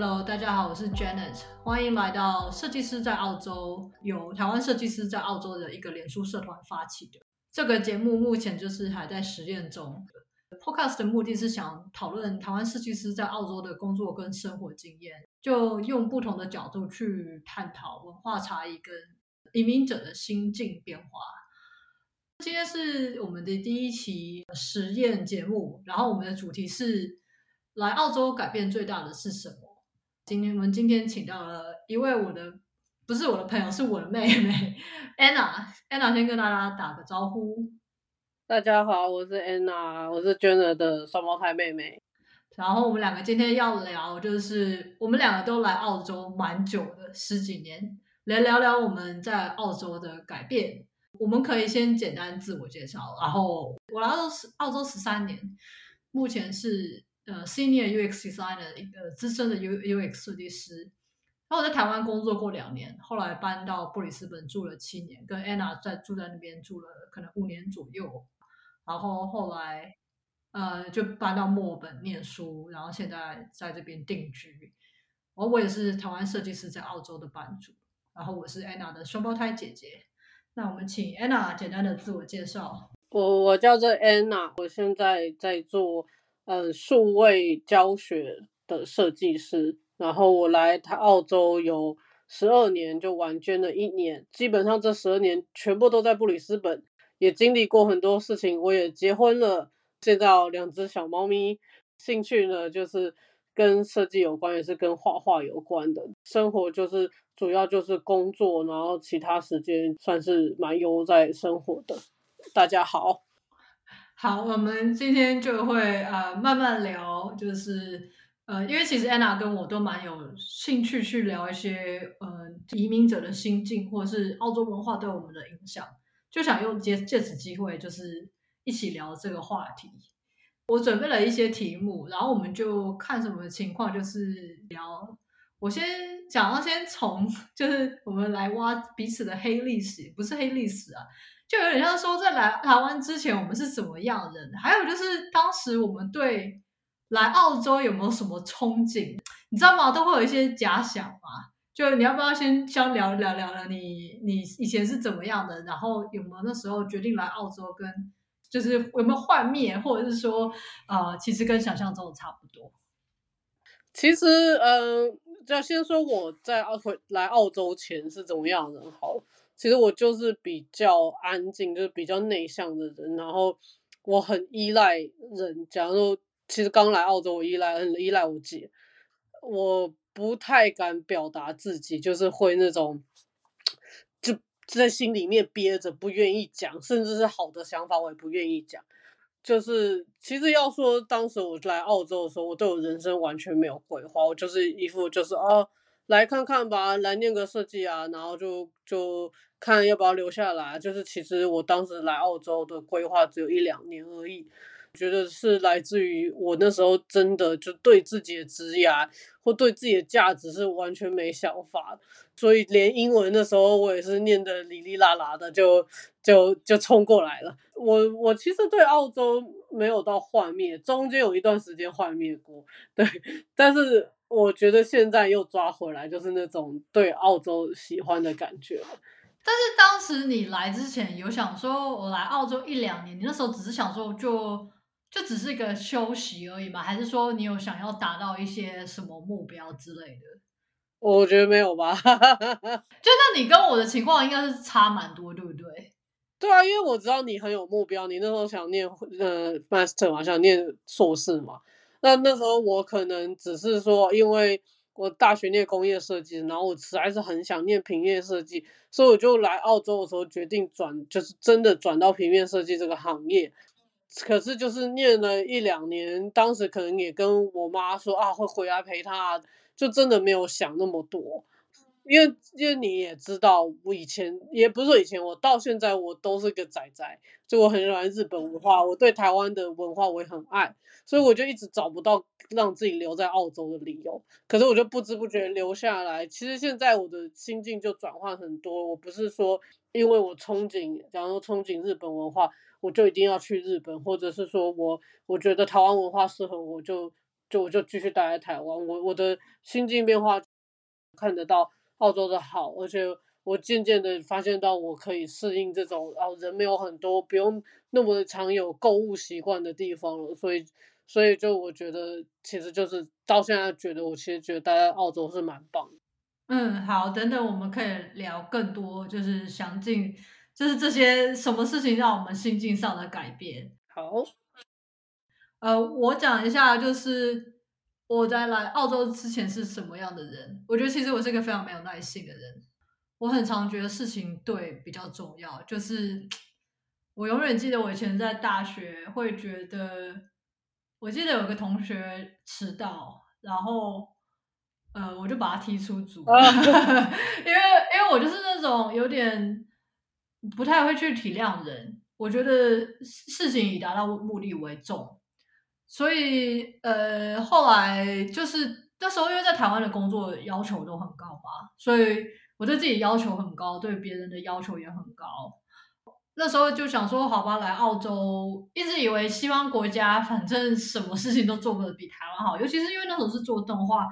Hello，大家好，我是 Janet，欢迎来到设计师在澳洲，由台湾设计师在澳洲的一个脸书社团发起的。这个节目目前就是还在实验中。Podcast 的目的是想讨论台湾设计师在澳洲的工作跟生活经验，就用不同的角度去探讨文化差异跟移民者的心境变化。今天是我们的第一期实验节目，然后我们的主题是来澳洲改变最大的是什么？今天我们今天请到了一位我的不是我的朋友，是我的妹妹 Anna。Anna 先跟大家打个招呼。大家好，我是 Anna，我是 Jenna 的双胞胎妹妹。然后我们两个今天要聊，就是我们两个都来澳洲蛮久的，十几年，来聊聊我们在澳洲的改变。我们可以先简单自我介绍。然后我来澳洲澳洲十三年，目前是。呃，Senior UX Designer，一个资深的 U UX 设计师。然后我在台湾工作过两年，后来搬到布里斯本住了七年，跟 Anna 在住在那边住了可能五年左右。然后后来呃就搬到墨尔本念书，然后现在在这边定居。然后我也是台湾设计师在澳洲的班主。然后我是 Anna 的双胞胎姐姐。那我们请 Anna 简单的自我介绍。我我叫做 Anna，我现在在做。嗯，数位教学的设计师，然后我来他澳洲有十二年，就玩捐了一年，基本上这十二年全部都在布里斯本，也经历过很多事情。我也结婚了，见到两只小猫咪。兴趣呢，就是跟设计有关，也是跟画画有关的。生活就是主要就是工作，然后其他时间算是蛮悠哉生活的。大家好。好，我们今天就会呃慢慢聊，就是呃，因为其实 Anna 跟我都蛮有兴趣去聊一些呃移民者的心境，或者是澳洲文化对我们的影响，就想用借借此机会，就是一起聊这个话题。我准备了一些题目，然后我们就看什么情况，就是聊。我先想要先从，就是我们来挖彼此的黑历史，不是黑历史啊。就有点像说，在来台湾之前，我们是怎么样的人？还有就是，当时我们对来澳洲有没有什么憧憬？你知道吗？都会有一些假想嘛。就你要不要先先聊聊聊聊你你以前是怎么样的？然后有没有那时候决定来澳洲，跟就是有没有幻灭，或者是说，呃，其实跟想象中的差不多。其实，嗯、呃，就要先说我在澳回来澳洲前是怎么样的？好。其实我就是比较安静，就是比较内向的人，然后我很依赖人。假如说，其实刚来澳洲，我依赖很依赖我姐，我不太敢表达自己，就是会那种就在心里面憋着，不愿意讲，甚至是好的想法我也不愿意讲。就是其实要说，当时我来澳洲的时候，我对我人生完全没有规划，我就是一副就是哦，来看看吧，来念个设计啊，然后就就。看要不要留下来，就是其实我当时来澳洲的规划只有一两年而已，觉得是来自于我那时候真的就对自己的职业或对自己的价值是完全没想法，所以连英文那时候我也是念得哩哩啦啦的就就就冲过来了。我我其实对澳洲没有到幻灭，中间有一段时间幻灭过，对，但是我觉得现在又抓回来，就是那种对澳洲喜欢的感觉。但是当时你来之前有想说，我来澳洲一两年，你那时候只是想说就就只是一个休息而已嘛？还是说你有想要达到一些什么目标之类的？我觉得没有吧。就那你跟我的情况应该是差蛮多，对不对？对啊，因为我知道你很有目标，你那时候想念呃 master 嘛，想念硕士嘛。那那时候我可能只是说，因为。我大学念工业设计，然后我实在是很想念平面设计，所以我就来澳洲的时候决定转，就是真的转到平面设计这个行业。可是就是念了一两年，当时可能也跟我妈说啊，会回来陪她，就真的没有想那么多。因为因为你也知道，我以前也不是说以前，我到现在我都是个仔仔，就我很喜欢日本文化，我对台湾的文化我也很爱，所以我就一直找不到让自己留在澳洲的理由。可是我就不知不觉留下来。其实现在我的心境就转换很多，我不是说因为我憧憬，假如憧憬日本文化，我就一定要去日本，或者是说我我觉得台湾文化适合我就就我就继续待在台湾。我我的心境变化看得到澳洲的好，而且我渐渐的发现到我可以适应这种哦人没有很多，不用那么常有购物习惯的地方了。所以所以就我觉得其实就是到现在觉得我其实觉得待在澳洲是蛮棒的。嗯，好，等等我们可以聊更多，就是详尽。就是这些什么事情让我们心境上的改变？好，呃，我讲一下，就是我在来澳洲之前是什么样的人。我觉得其实我是一个非常没有耐性的人，我很常觉得事情对比较重要。就是我永远记得我以前在大学会觉得，我记得有个同学迟到，然后呃，我就把他踢出组，因为因为我就是那种有点。不太会去体谅人，我觉得事情以达到目的为重，所以呃，后来就是那时候因为在台湾的工作要求都很高嘛，所以我对自己要求很高，对别人的要求也很高。那时候就想说，好吧，来澳洲，一直以为西方国家反正什么事情都做不得比台湾好，尤其是因为那时候是做动画，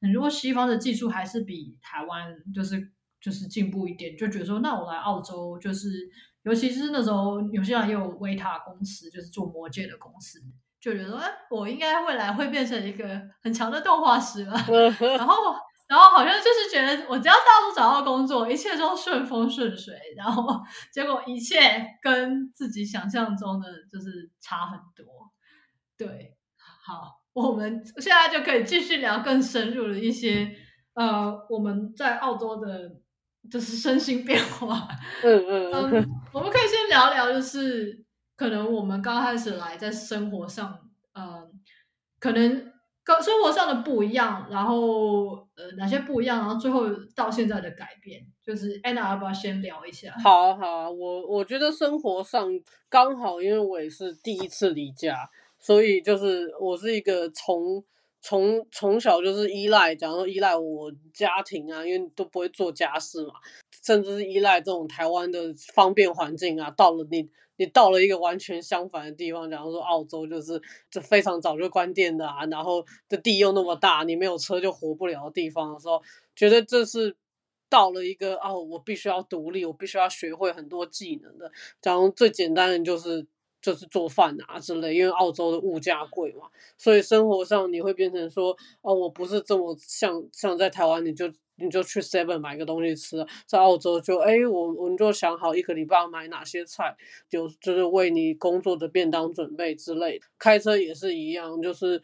很多西方的技术还是比台湾就是。就是进步一点，就觉得说，那我来澳洲，就是尤其是那时候，纽西兰也有维塔公司，就是做魔戒的公司，就觉得，哎，我应该未来会变成一个很强的动画师吧。然后，然后好像就是觉得，我只要到处找到工作，一切都顺风顺水。然后，结果一切跟自己想象中的就是差很多。对，好，我们现在就可以继续聊更深入的一些，呃，我们在澳洲的。就是身心变化，嗯嗯嗯，我们可以先聊聊，就是可能我们刚开始来，在生活上，呃，可能跟生活上的不一样，然后呃哪些不一样，然后最后到现在的改变，就是 Anna 要不要先聊一下？好啊好啊，我我觉得生活上刚好，因为我也是第一次离家，所以就是我是一个从。从从小就是依赖，假如说依赖我家庭啊，因为都不会做家事嘛，甚至是依赖这种台湾的方便环境啊。到了你，你到了一个完全相反的地方，假如说澳洲，就是这非常早就关店的啊，然后这地又那么大，你没有车就活不了的地方的时候，觉得这是到了一个哦，我必须要独立，我必须要学会很多技能的。假如最简单的就是。就是做饭啊之类，因为澳洲的物价贵嘛，所以生活上你会变成说，哦，我不是这么像像在台湾，你就你就去 Seven 买个东西吃，在澳洲就，哎，我我们就想好一个礼拜要买哪些菜，就就是为你工作的便当准备之类的。开车也是一样，就是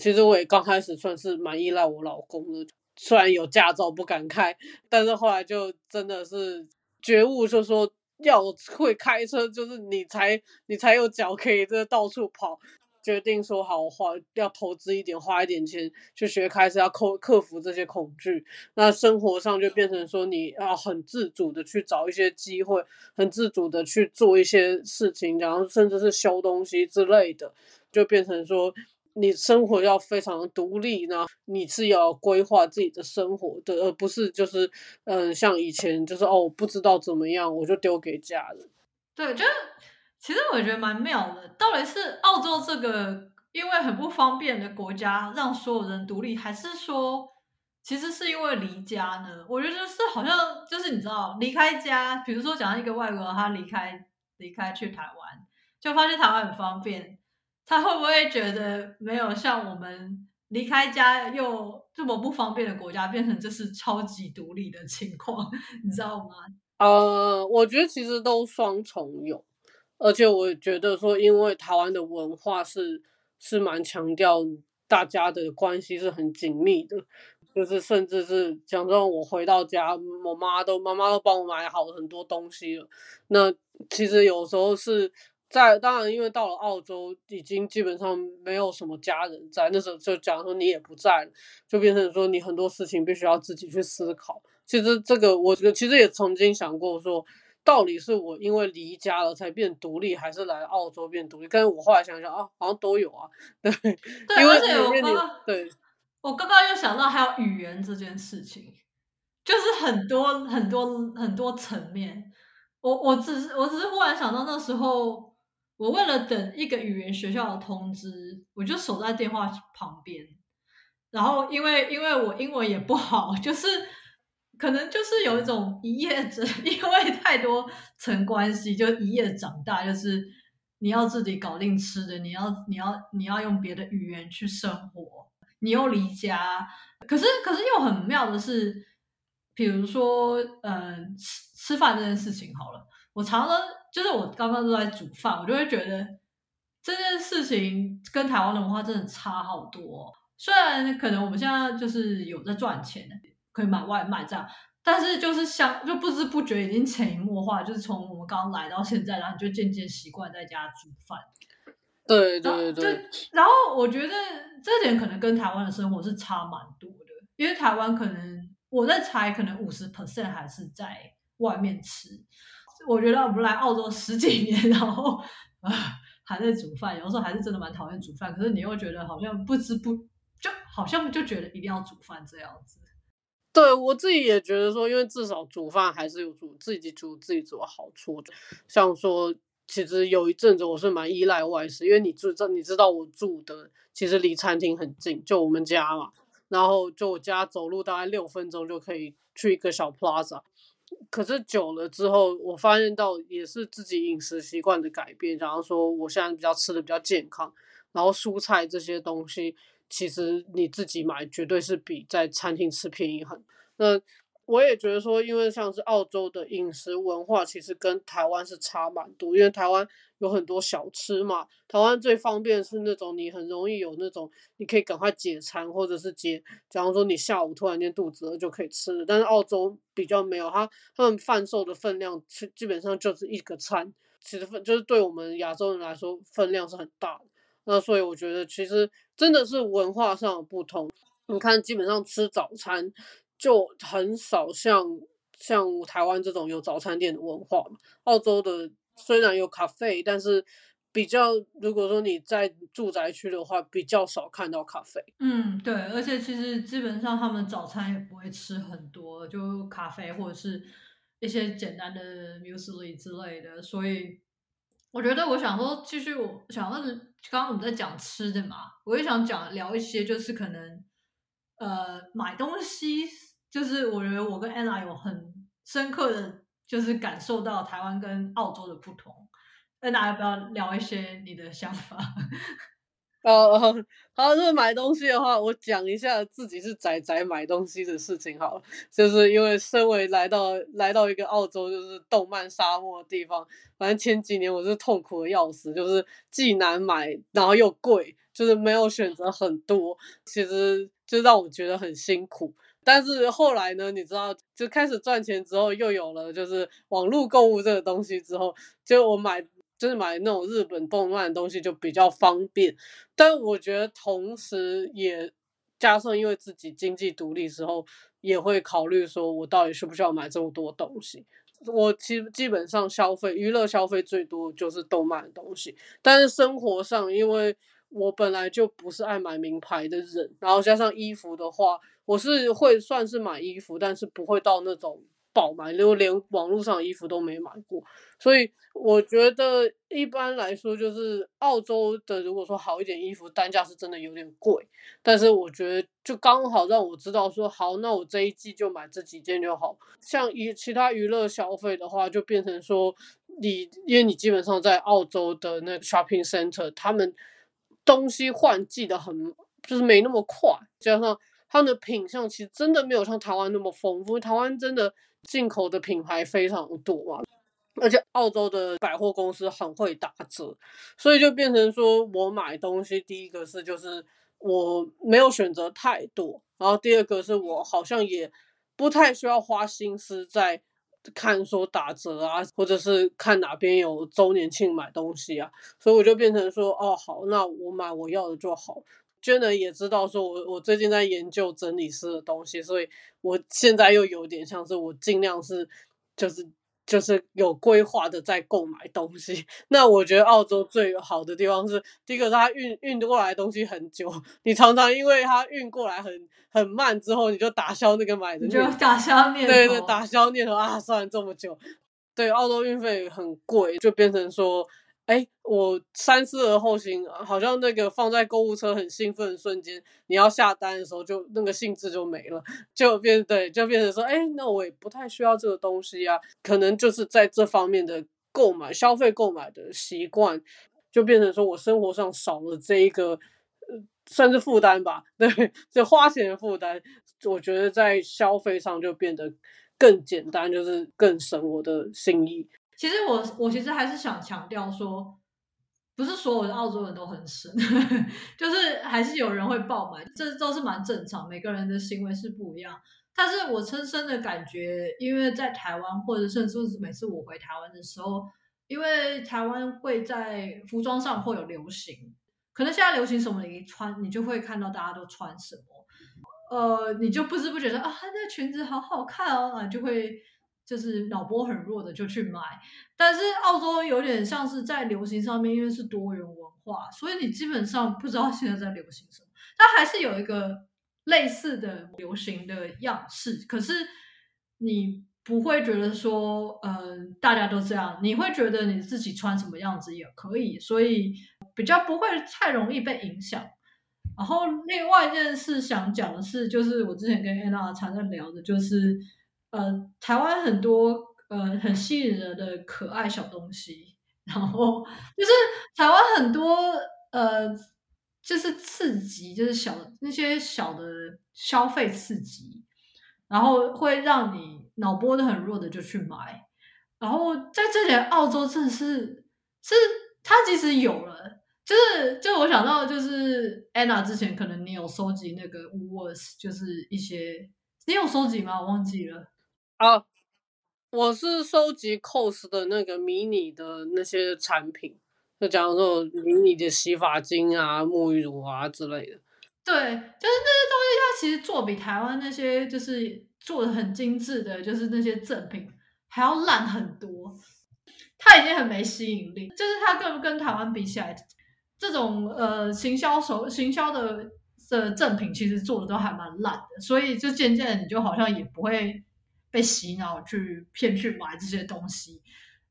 其实我也刚开始算是蛮依赖我老公的，虽然有驾照不敢开，但是后来就真的是觉悟，就说。要会开车，就是你才你才有脚可以这到处跑。决定说好花要投资一点，花一点钱去学开车，要克克服这些恐惧。那生活上就变成说你要很自主的去找一些机会，很自主的去做一些事情，然后甚至是修东西之类的，就变成说。你生活要非常独立，呢，你是要规划自己的生活的，而不是就是嗯，像以前就是哦，不知道怎么样，我就丢给家人。对，就是其实我觉得蛮妙的。到底是澳洲这个因为很不方便的国家让所有人独立，还是说其实是因为离家呢？我觉得就是好像就是你知道离开家，比如说讲一个外国人他离开离开去台湾，就发现台湾很方便。他会不会觉得没有像我们离开家又这么不方便的国家，变成这是超级独立的情况，你知道吗？呃，我觉得其实都双重有，而且我觉得说，因为台湾的文化是是蛮强调大家的关系是很紧密的，就是甚至是讲说，我回到家，我妈都妈妈都帮我买好很多东西了。那其实有时候是。在当然，因为到了澳洲，已经基本上没有什么家人在。那时候就讲说你也不在，就变成说你很多事情必须要自己去思考。其实这个我其实也曾经想过说，到底是我因为离家了才变独立，还是来澳洲变独立？但是我后来想想啊，好像都有啊。对，对，因为而且我刚刚对，我刚刚又想到还有语言这件事情，就是很多很多很多层面。我我只是我只是忽然想到那时候。我为了等一个语言学校的通知，我就守在电话旁边。然后因为因为我英文也不好，就是可能就是有一种一夜者，因为太多层关系，就一夜长大，就是你要自己搞定吃的，你要你要你要用别的语言去生活，你又离家，可是可是又很妙的是，比如说嗯吃吃饭这件事情好了。我常常就是我刚刚都在煮饭，我就会觉得这件事情跟台湾的文化真的差好多。虽然可能我们现在就是有在赚钱，可以买外卖这样，但是就是像就不知不觉已经潜移默化，就是从我们刚来到现在，然后你就渐渐习惯在家煮饭。对对对。然后我觉得这点可能跟台湾的生活是差蛮多的，因为台湾可能我在猜，可能五十 percent 还是在外面吃。我觉得我们来澳洲十几年，然后 啊还在煮饭，有时候还是真的蛮讨厌煮饭。可是你又觉得好像不知不就好像就觉得一定要煮饭这样子。对，我自己也觉得说，因为至少煮饭还是有煮自己煮自己煮的好处。像说，其实有一阵子我是蛮依赖外食，因为你住这，你知道我住的其实离餐厅很近，就我们家嘛。然后就我家走路大概六分钟就可以去一个小 plaza。可是久了之后，我发现到也是自己饮食习惯的改变。然后说，我现在比较吃的比较健康，然后蔬菜这些东西，其实你自己买绝对是比在餐厅吃便宜很。那我也觉得说，因为像是澳洲的饮食文化，其实跟台湾是差蛮多，因为台湾。有很多小吃嘛，台湾最方便是那种你很容易有那种你可以赶快解馋，或者是解，假如说你下午突然间肚子饿就可以吃的。但是澳洲比较没有，它他们贩售的分量基本上就是一个餐，其实分就是对我们亚洲人来说分量是很大的。那所以我觉得其实真的是文化上的不同。你看，基本上吃早餐就很少像像台湾这种有早餐店的文化嘛，澳洲的。虽然有咖啡，但是比较，如果说你在住宅区的话，比较少看到咖啡。嗯，对，而且其实基本上他们早餐也不会吃很多，就咖啡或者是一些简单的 muesli 之类的。所以我觉得，我想说，继续我想问，刚刚我们在讲吃的嘛，我也想讲聊一些，就是可能呃买东西，就是我觉得我跟 Anna 有很深刻的。就是感受到台湾跟澳洲的不同，那大家要不要聊一些你的想法？哦哦，好，如果买东西的话，我讲一下自己是仔仔买东西的事情好了。就是因为身为来到来到一个澳洲就是动漫沙漠的地方，反正前几年我是痛苦的要死，就是既难买，然后又贵，就是没有选择很多，其实就让我觉得很辛苦。但是后来呢，你知道，就开始赚钱之后，又有了就是网络购物这个东西之后，就我买就是买那种日本动漫的东西就比较方便。但我觉得同时也加上，因为自己经济独立时候，也会考虑说我到底需不需要买这么多东西。我其实基本上消费娱乐消费最多就是动漫的东西，但是生活上因为。我本来就不是爱买名牌的人，然后加上衣服的话，我是会算是买衣服，但是不会到那种爆买，就连网络上的衣服都没买过。所以我觉得一般来说，就是澳洲的，如果说好一点衣服，单价是真的有点贵。但是我觉得就刚好让我知道说，好，那我这一季就买这几件就好。像以其他娱乐消费的话，就变成说你，因为你基本上在澳洲的那个 shopping center，他们。东西换季的很，就是没那么快，加上他们的品相其实真的没有像台湾那么丰富。台湾真的进口的品牌非常多嘛，而且澳洲的百货公司很会打折，所以就变成说我买东西，第一个是就是我没有选择太多，然后第二个是我好像也不太需要花心思在。看说打折啊，或者是看哪边有周年庆买东西啊，所以我就变成说，哦好，那我买我要的就好。Jenna 也知道说我我最近在研究整理师的东西，所以我现在又有点像是我尽量是就是。就是有规划的在购买东西，那我觉得澳洲最好的地方是，第一个是它运运过来的东西很久，你常常因为它运过来很很慢之后，你就打消那个买的，你就打消念头，对对，打消念头啊，算了这么久，对，澳洲运费很贵，就变成说哎，我三思而后行，好像那个放在购物车很兴奋的瞬间，你要下单的时候就那个兴致就没了，就变对，就变成说，哎，那我也不太需要这个东西啊，可能就是在这方面的购买消费购买的习惯，就变成说我生活上少了这一个，呃，算是负担吧，对，就花钱的负担，我觉得在消费上就变得更简单，就是更省我的心意。其实我我其实还是想强调说，不是所有的澳洲人都很省，就是还是有人会爆买，这都是蛮正常，每个人的行为是不一样。但是我深深的感觉，因为在台湾，或者甚至是每次我回台湾的时候，因为台湾会在服装上会有流行，可能现在流行什么，你一穿你就会看到大家都穿什么，呃，你就不知不觉得啊，那裙子好好看哦，啊，就会。就是脑波很弱的就去买，但是澳洲有点像是在流行上面，因为是多元文化，所以你基本上不知道现在在流行什么。它还是有一个类似的流行的样式，可是你不会觉得说，嗯、呃，大家都这样，你会觉得你自己穿什么样子也可以，所以比较不会太容易被影响。然后另外一件事想讲的是，就是我之前跟 Anna 常在聊的，就是。呃，台湾很多呃很吸引人的可爱小东西，然后就是台湾很多呃就是刺激，就是小那些小的消费刺激，然后会让你脑波都很弱的就去买，然后在这里澳洲真的是是它其实有了，就是就我想到就是 Anna 之前可能你有收集那个 Woolworths，就是一些你有收集吗？我忘记了。啊，我是收集 Coles 的那个迷你的那些产品，就假如说迷你的洗发精啊、沐浴乳啊之类的。对，就是那些东西，它其实做比台湾那些就是做的很精致的，就是那些赠品还要烂很多。它已经很没吸引力，就是它跟跟台湾比起来，这种呃行销手行销的的赠品其实做的都还蛮烂的，所以就渐渐的你就好像也不会。被洗脑去骗去买这些东西，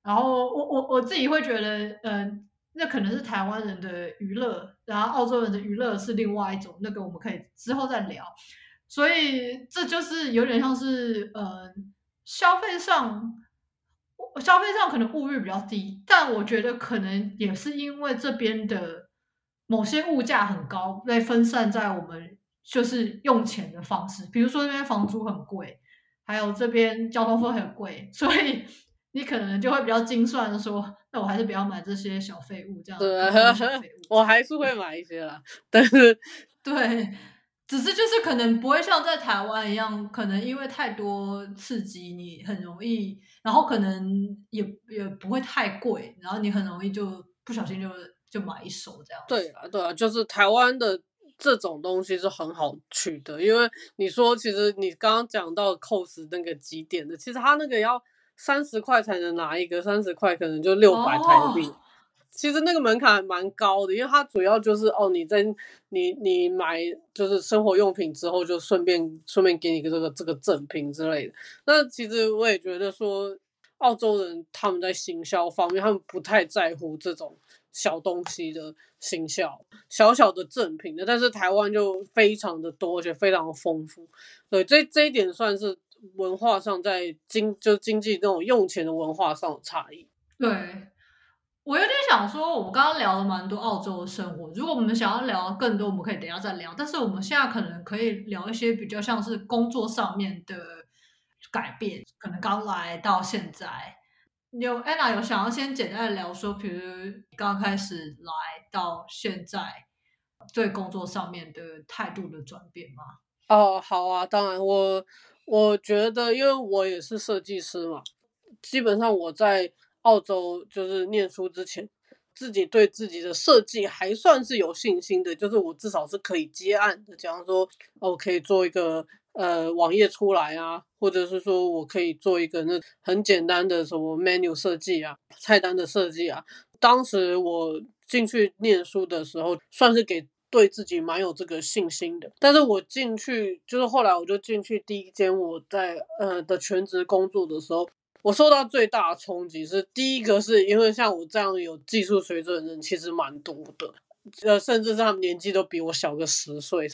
然后我我我自己会觉得，嗯、那可能是台湾人的娱乐，然后澳洲人的娱乐是另外一种，那个我们可以之后再聊。所以这就是有点像是，呃，消费上，消费上可能物欲比较低，但我觉得可能也是因为这边的某些物价很高，被分散在我们就是用钱的方式，比如说那边房租很贵。还有这边交通费很贵，所以你可能就会比较精算的说，那我还是不要买这些小废物这样。对，我还是会买一些啦，但是 对，只是就是可能不会像在台湾一样，可能因为太多刺激，你很容易，然后可能也也不会太贵，然后你很容易就不小心就就买一手这样。对啊，对啊，就是台湾的。这种东西是很好取的，因为你说，其实你刚刚讲到 Coles 那个几点的，其实他那个要三十块才能拿一个，三十块可能就六百台币。Oh. 其实那个门槛还蛮高的，因为它主要就是哦，你在你你买就是生活用品之后，就顺便顺便给你个这个这个赠品之类的。那其实我也觉得说，澳洲人他们在行销方面，他们不太在乎这种。小东西的行销，小小的赠品的，但是台湾就非常的多，而且非常的丰富。对，这这一点算是文化上在经就经济那种用钱的文化上的差异。对，我有点想说，我们刚刚聊了蛮多澳洲的生活，如果我们想要聊更多，我们可以等一下再聊。但是我们现在可能可以聊一些比较像是工作上面的改变，可能刚来到现在。有 Anna 有想要先简单的聊说，比如刚开始来到现在，对工作上面的态度的转变吗？哦，好啊，当然我我觉得，因为我也是设计师嘛，基本上我在澳洲就是念书之前，自己对自己的设计还算是有信心的，就是我至少是可以接案的，假如说我可以做一个。呃，网页出来啊，或者是说我可以做一个那很简单的什么 menu 设计啊，菜单的设计啊。当时我进去念书的时候，算是给对自己蛮有这个信心的。但是我进去，就是后来我就进去第一间我在呃的全职工作的时候，我受到最大的冲击是，第一个是因为像我这样有技术水准的人其实蛮多的，呃，甚至是他们年纪都比我小个十岁。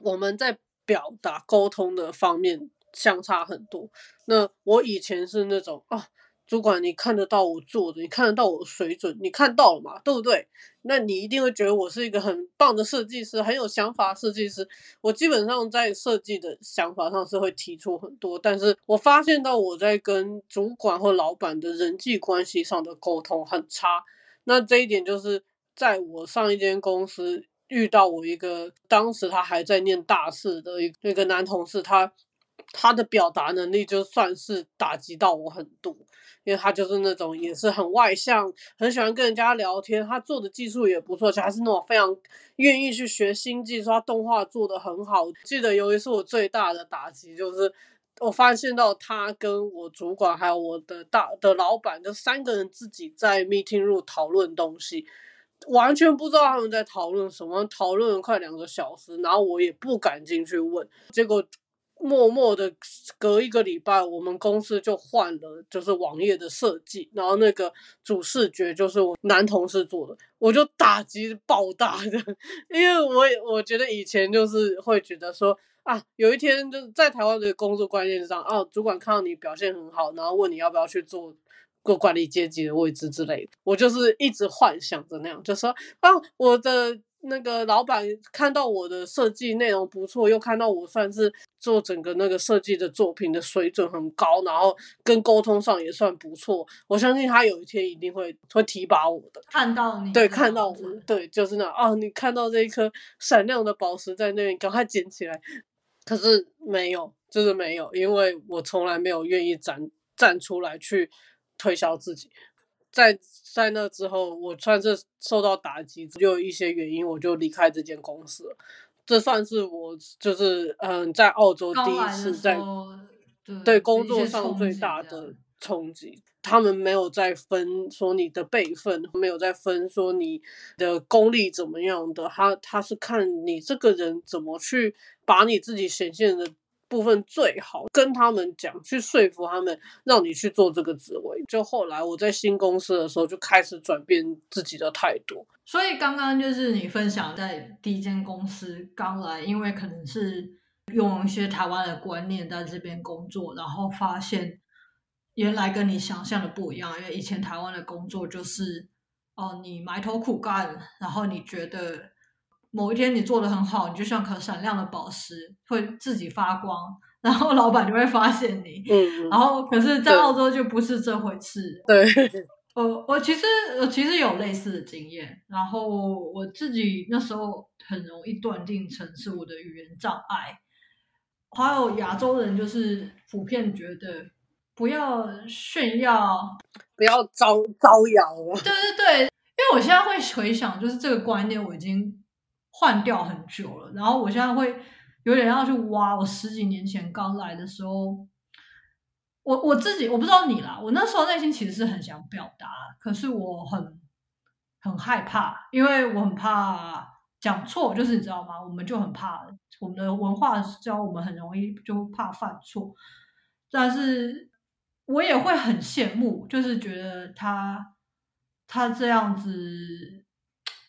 我们在表达沟通的方面相差很多。那我以前是那种啊。主管，你看得到我做的，你看得到我水准，你看到了嘛？对不对？那你一定会觉得我是一个很棒的设计师，很有想法设计师。我基本上在设计的想法上是会提出很多，但是我发现到我在跟主管或老板的人际关系上的沟通很差。那这一点就是在我上一间公司遇到我一个当时他还在念大四的一个一个男同事，他他的表达能力就算是打击到我很多。因为他就是那种也是很外向，很喜欢跟人家聊天。他做的技术也不错，而且还是那种非常愿意去学新技术。他动画做的很好。记得有一次我最大的打击就是，我发现到他跟我主管还有我的大的老板，就三个人自己在 meeting room 讨论东西，完全不知道他们在讨论什么，讨论了快两个小时，然后我也不敢进去问，结果。默默的隔一个礼拜，我们公司就换了，就是网页的设计，然后那个主视觉就是我男同事做的，我就打击爆大的，因为我我觉得以前就是会觉得说啊，有一天就是在台湾的工作观念上，啊，主管看到你表现很好，然后问你要不要去做过管理阶级的位置之类的，我就是一直幻想着那样，就说啊，我的。那个老板看到我的设计内容不错，又看到我算是做整个那个设计的作品的水准很高，然后跟沟通上也算不错。我相信他有一天一定会会提拔我的。看到你，对，看到我，对，就是那哦，你看到这一颗闪亮的宝石在那边，赶快捡起来。可是没有，就是没有，因为我从来没有愿意站站出来去推销自己。在在那之后，我算是受到打击，就有一些原因，我就离开这间公司了。这算是我就是嗯，在澳洲第一次在对，对工作上最大的冲击。他们没有在分说你的辈分，没有在分说你的功力怎么样的，他他是看你这个人怎么去把你自己显现的。部分最好跟他们讲，去说服他们，让你去做这个职位。就后来我在新公司的时候，就开始转变自己的态度。所以刚刚就是你分享在第一间公司刚来，因为可能是用一些台湾的观念在这边工作，然后发现原来跟你想象的不一样。因为以前台湾的工作就是，哦，你埋头苦干，然后你觉得。某一天你做的很好，你就像颗闪亮的宝石，会自己发光，然后老板就会发现你。嗯，然后可是，在澳洲就不是这回事。对，我我其实我其实有类似的经验，然后我自己那时候很容易断定成是我的语言障碍。还有亚洲人就是普遍觉得不要炫耀，不要招招摇。对对对，因为我现在会回想，就是这个观念我已经。换掉很久了，然后我现在会有点要去挖。我十几年前刚来的时候，我我自己我不知道你啦，我那时候内心其实是很想表达，可是我很很害怕，因为我很怕讲错，就是你知道吗？我们就很怕，我们的文化教我们很容易就怕犯错，但是我也会很羡慕，就是觉得他他这样子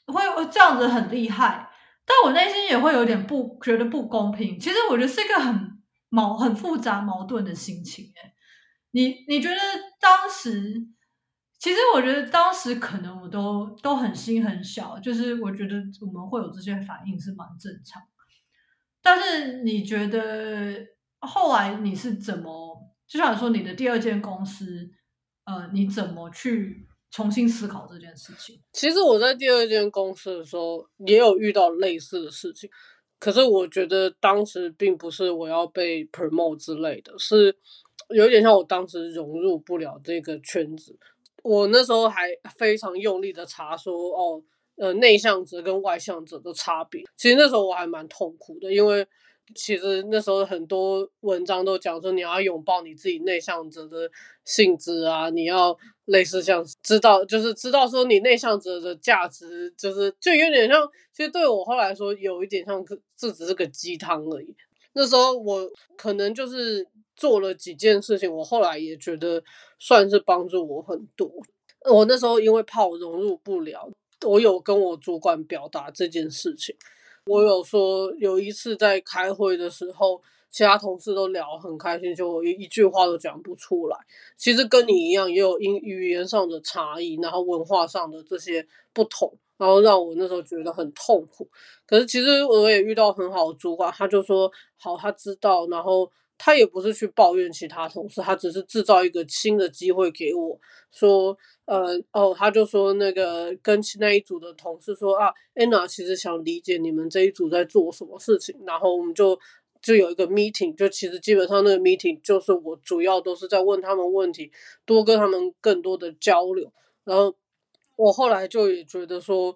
会这样子很厉害。但我内心也会有点不觉得不公平。其实我觉得是一个很矛很复杂矛盾的心情。哎，你你觉得当时，其实我觉得当时可能我都都很心很小，就是我觉得我们会有这些反应是蛮正常。但是你觉得后来你是怎么，就像说你的第二间公司，呃，你怎么去？重新思考这件事情。其实我在第二间公司的时候也有遇到类似的事情，可是我觉得当时并不是我要被 promote 之类的，是有点像我当时融入不了这个圈子。我那时候还非常用力的查说，哦，呃，内向者跟外向者的差别。其实那时候我还蛮痛苦的，因为其实那时候很多文章都讲说，你要拥抱你自己内向者的性质啊，你要。类似像知道，就是知道说你内向者的价值，就是就有点像，其实对我后来说有一点像，这只是个鸡汤而已。那时候我可能就是做了几件事情，我后来也觉得算是帮助我很多。我那时候因为怕我融入不了，我有跟我主管表达这件事情。我有说有一次在开会的时候，其他同事都聊很开心，就一一句话都讲不出来。其实跟你一样，也有因语言上的差异，然后文化上的这些不同，然后让我那时候觉得很痛苦。可是其实我也遇到很好的主管，他就说好，他知道，然后他也不是去抱怨其他同事，他只是制造一个新的机会给我，说。呃哦，他就说那个跟那一组的同事说啊，Anna 其实想理解你们这一组在做什么事情，然后我们就就有一个 meeting，就其实基本上那个 meeting 就是我主要都是在问他们问题，多跟他们更多的交流。然后我后来就也觉得说，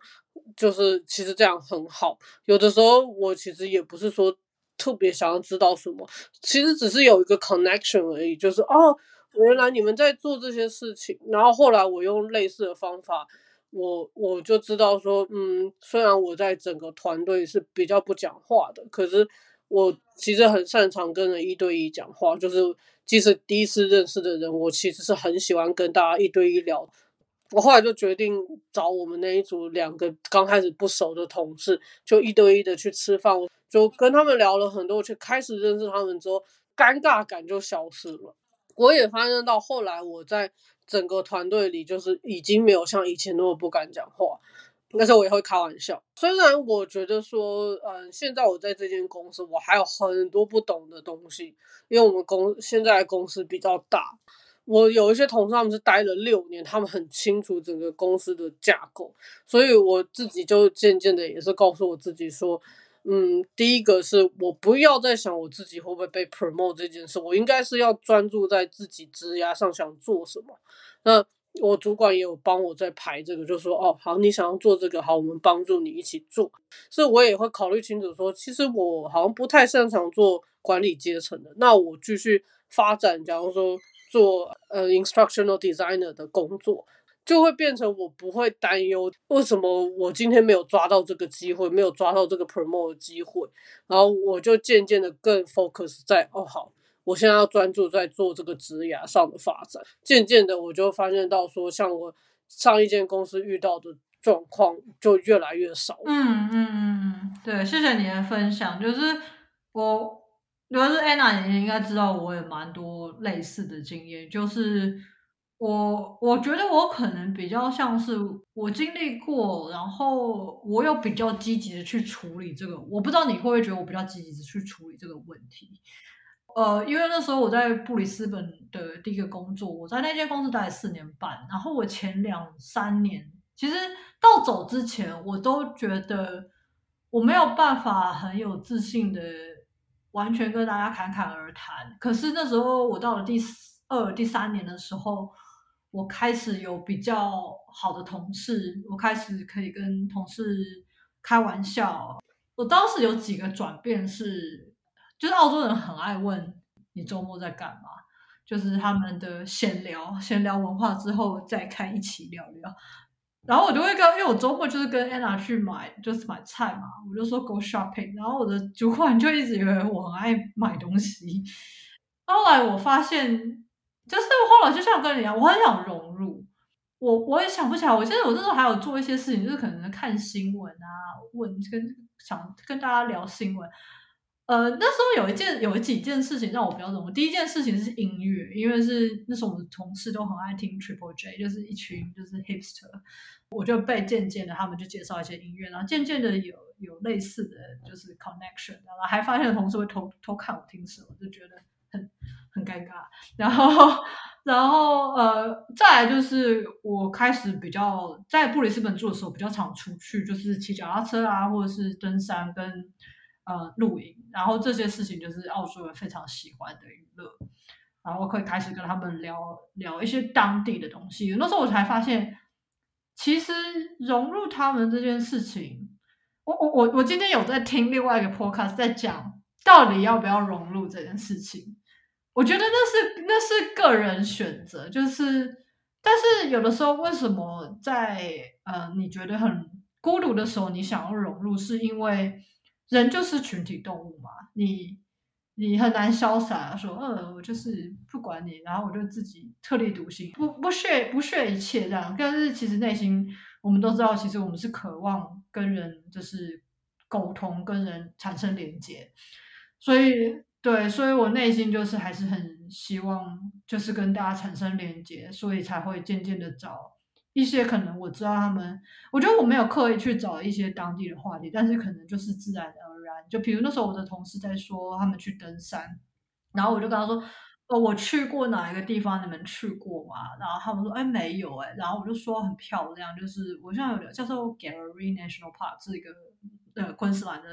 就是其实这样很好。有的时候我其实也不是说特别想要知道什么，其实只是有一个 connection 而已，就是哦。原来你们在做这些事情，然后后来我用类似的方法，我我就知道说，嗯，虽然我在整个团队是比较不讲话的，可是我其实很擅长跟人一对一讲话，就是即使第一次认识的人，我其实是很喜欢跟大家一对一聊。我后来就决定找我们那一组两个刚开始不熟的同事，就一对一的去吃饭，就跟他们聊了很多，去开始认识他们之后，尴尬感就消失了。我也发现到后来，我在整个团队里就是已经没有像以前那么不敢讲话，但是我也会开玩笑。虽然我觉得说，嗯，现在我在这间公司，我还有很多不懂的东西，因为我们公现在公司比较大，我有一些同事他们是待了六年，他们很清楚整个公司的架构，所以我自己就渐渐的也是告诉我自己说。嗯，第一个是我不要再想我自己会不会被 promote 这件事，我应该是要专注在自己职涯上想做什么。那我主管也有帮我在排这个，就说哦，好，你想要做这个，好，我们帮助你一起做。所以我也会考虑清楚说，其实我好像不太擅长做管理阶层的，那我继续发展，假如说做呃 instructional designer 的工作。就会变成我不会担忧为什么我今天没有抓到这个机会，没有抓到这个 promo 的机会，然后我就渐渐的更 focus 在哦好，我现在要专注在做这个职涯上的发展。渐渐的我就发现到说，像我上一间公司遇到的状况就越来越少。嗯嗯嗯，对，谢谢你的分享。就是我，如果是 Anna，你应该知道我有蛮多类似的经验，就是。我我觉得我可能比较像是我经历过，然后我有比较积极的去处理这个。我不知道你会不会觉得我比较积极的去处理这个问题。呃，因为那时候我在布里斯本的第一个工作，我在那间公司待了四年半，然后我前两三年其实到走之前，我都觉得我没有办法很有自信的完全跟大家侃侃而谈。可是那时候我到了第二、第三年的时候。我开始有比较好的同事，我开始可以跟同事开玩笑。我当时有几个转变是，就是澳洲人很爱问你周末在干嘛，就是他们的闲聊，闲聊文化之后再开一起聊聊。然后我就会跟，因为我周末就是跟 Anna 去买，就是买菜嘛，我就说 go shopping。然后我的主管就一直以为我很爱买东西。后来我发现。就是后来就像跟你一样，我很想融入，我我也想不起来。我记得我那时候还有做一些事情，就是可能看新闻啊，问跟想跟大家聊新闻。呃，那时候有一件有几件事情让我比较融入。第一件事情是音乐，因为是那时候我们同事都很爱听 Triple J，就是一群就是 hipster，我就被渐渐的他们就介绍一些音乐，然后渐渐的有有类似的就是 connection，然后还发现同事会偷偷看我听什么，就觉得很。很尴尬，然后，然后，呃，再来就是我开始比较在布里斯本住的时候，比较常出去，就是骑脚踏车啊，或者是登山跟呃露营，然后这些事情就是澳洲人非常喜欢的娱乐，然后可以开始跟他们聊聊一些当地的东西。那时候我才发现，其实融入他们这件事情，我我我我今天有在听另外一个 podcast 在讲，到底要不要融入这件事情。我觉得那是那是个人选择，就是，但是有的时候，为什么在呃你觉得很孤独的时候，你想要融入，是因为人就是群体动物嘛？你你很难潇洒说，呃，我就是不管你，然后我就自己特立独行，不不屑不屑一切这样。但是其实内心我们都知道，其实我们是渴望跟人就是沟通，跟人产生连接。所以对，所以我内心就是还是很希望，就是跟大家产生连接，所以才会渐渐的找一些可能我知道他们，我觉得我没有刻意去找一些当地的话题，但是可能就是自然而然。就比如那时候我的同事在说他们去登山，然后我就跟他说，哦，我去过哪一个地方，你们去过吗？然后他们说，哎，没有哎。然后我就说很漂亮，就是我现在有叫做 Gallery National Park，是一个呃昆士兰的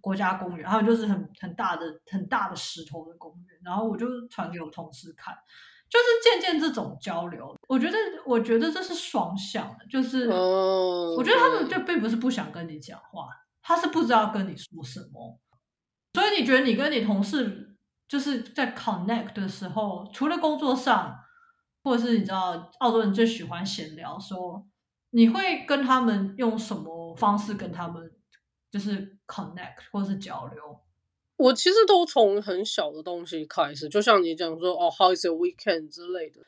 国家公园，还有就是很很大的很大的石头的公园。然后我就传给我同事看，就是渐渐这种交流，我觉得我觉得这是双向的，就是我觉得他们就并不是不想跟你讲话。他是不知道跟你说什么，所以你觉得你跟你同事就是在 connect 的时候，除了工作上，或者是你知道澳洲人最喜欢闲聊，说你会跟他们用什么方式跟他们就是 connect 或是交流？我其实都从很小的东西开始，就像你讲说哦，how is your weekend 之类的。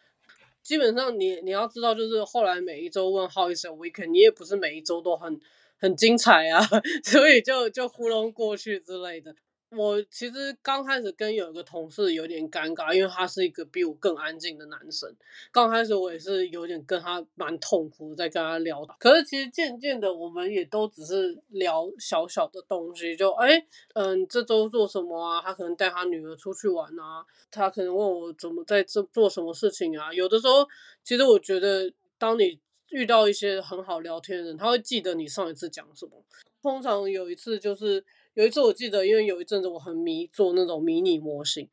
基本上你你要知道，就是后来每一周问 how is your weekend，你也不是每一周都很。很精彩啊，所以就就糊弄过去之类的。我其实刚开始跟有一个同事有点尴尬，因为他是一个比我更安静的男生。刚开始我也是有点跟他蛮痛苦，在跟他聊的。可是其实渐渐的，我们也都只是聊小小的东西，就哎，嗯，这周做什么啊？他可能带他女儿出去玩啊，他可能问我怎么在这做什么事情啊。有的时候，其实我觉得，当你遇到一些很好聊天的人，他会记得你上一次讲什么。通常有一次就是有一次我记得，因为有一阵子我很迷做那种迷你模型，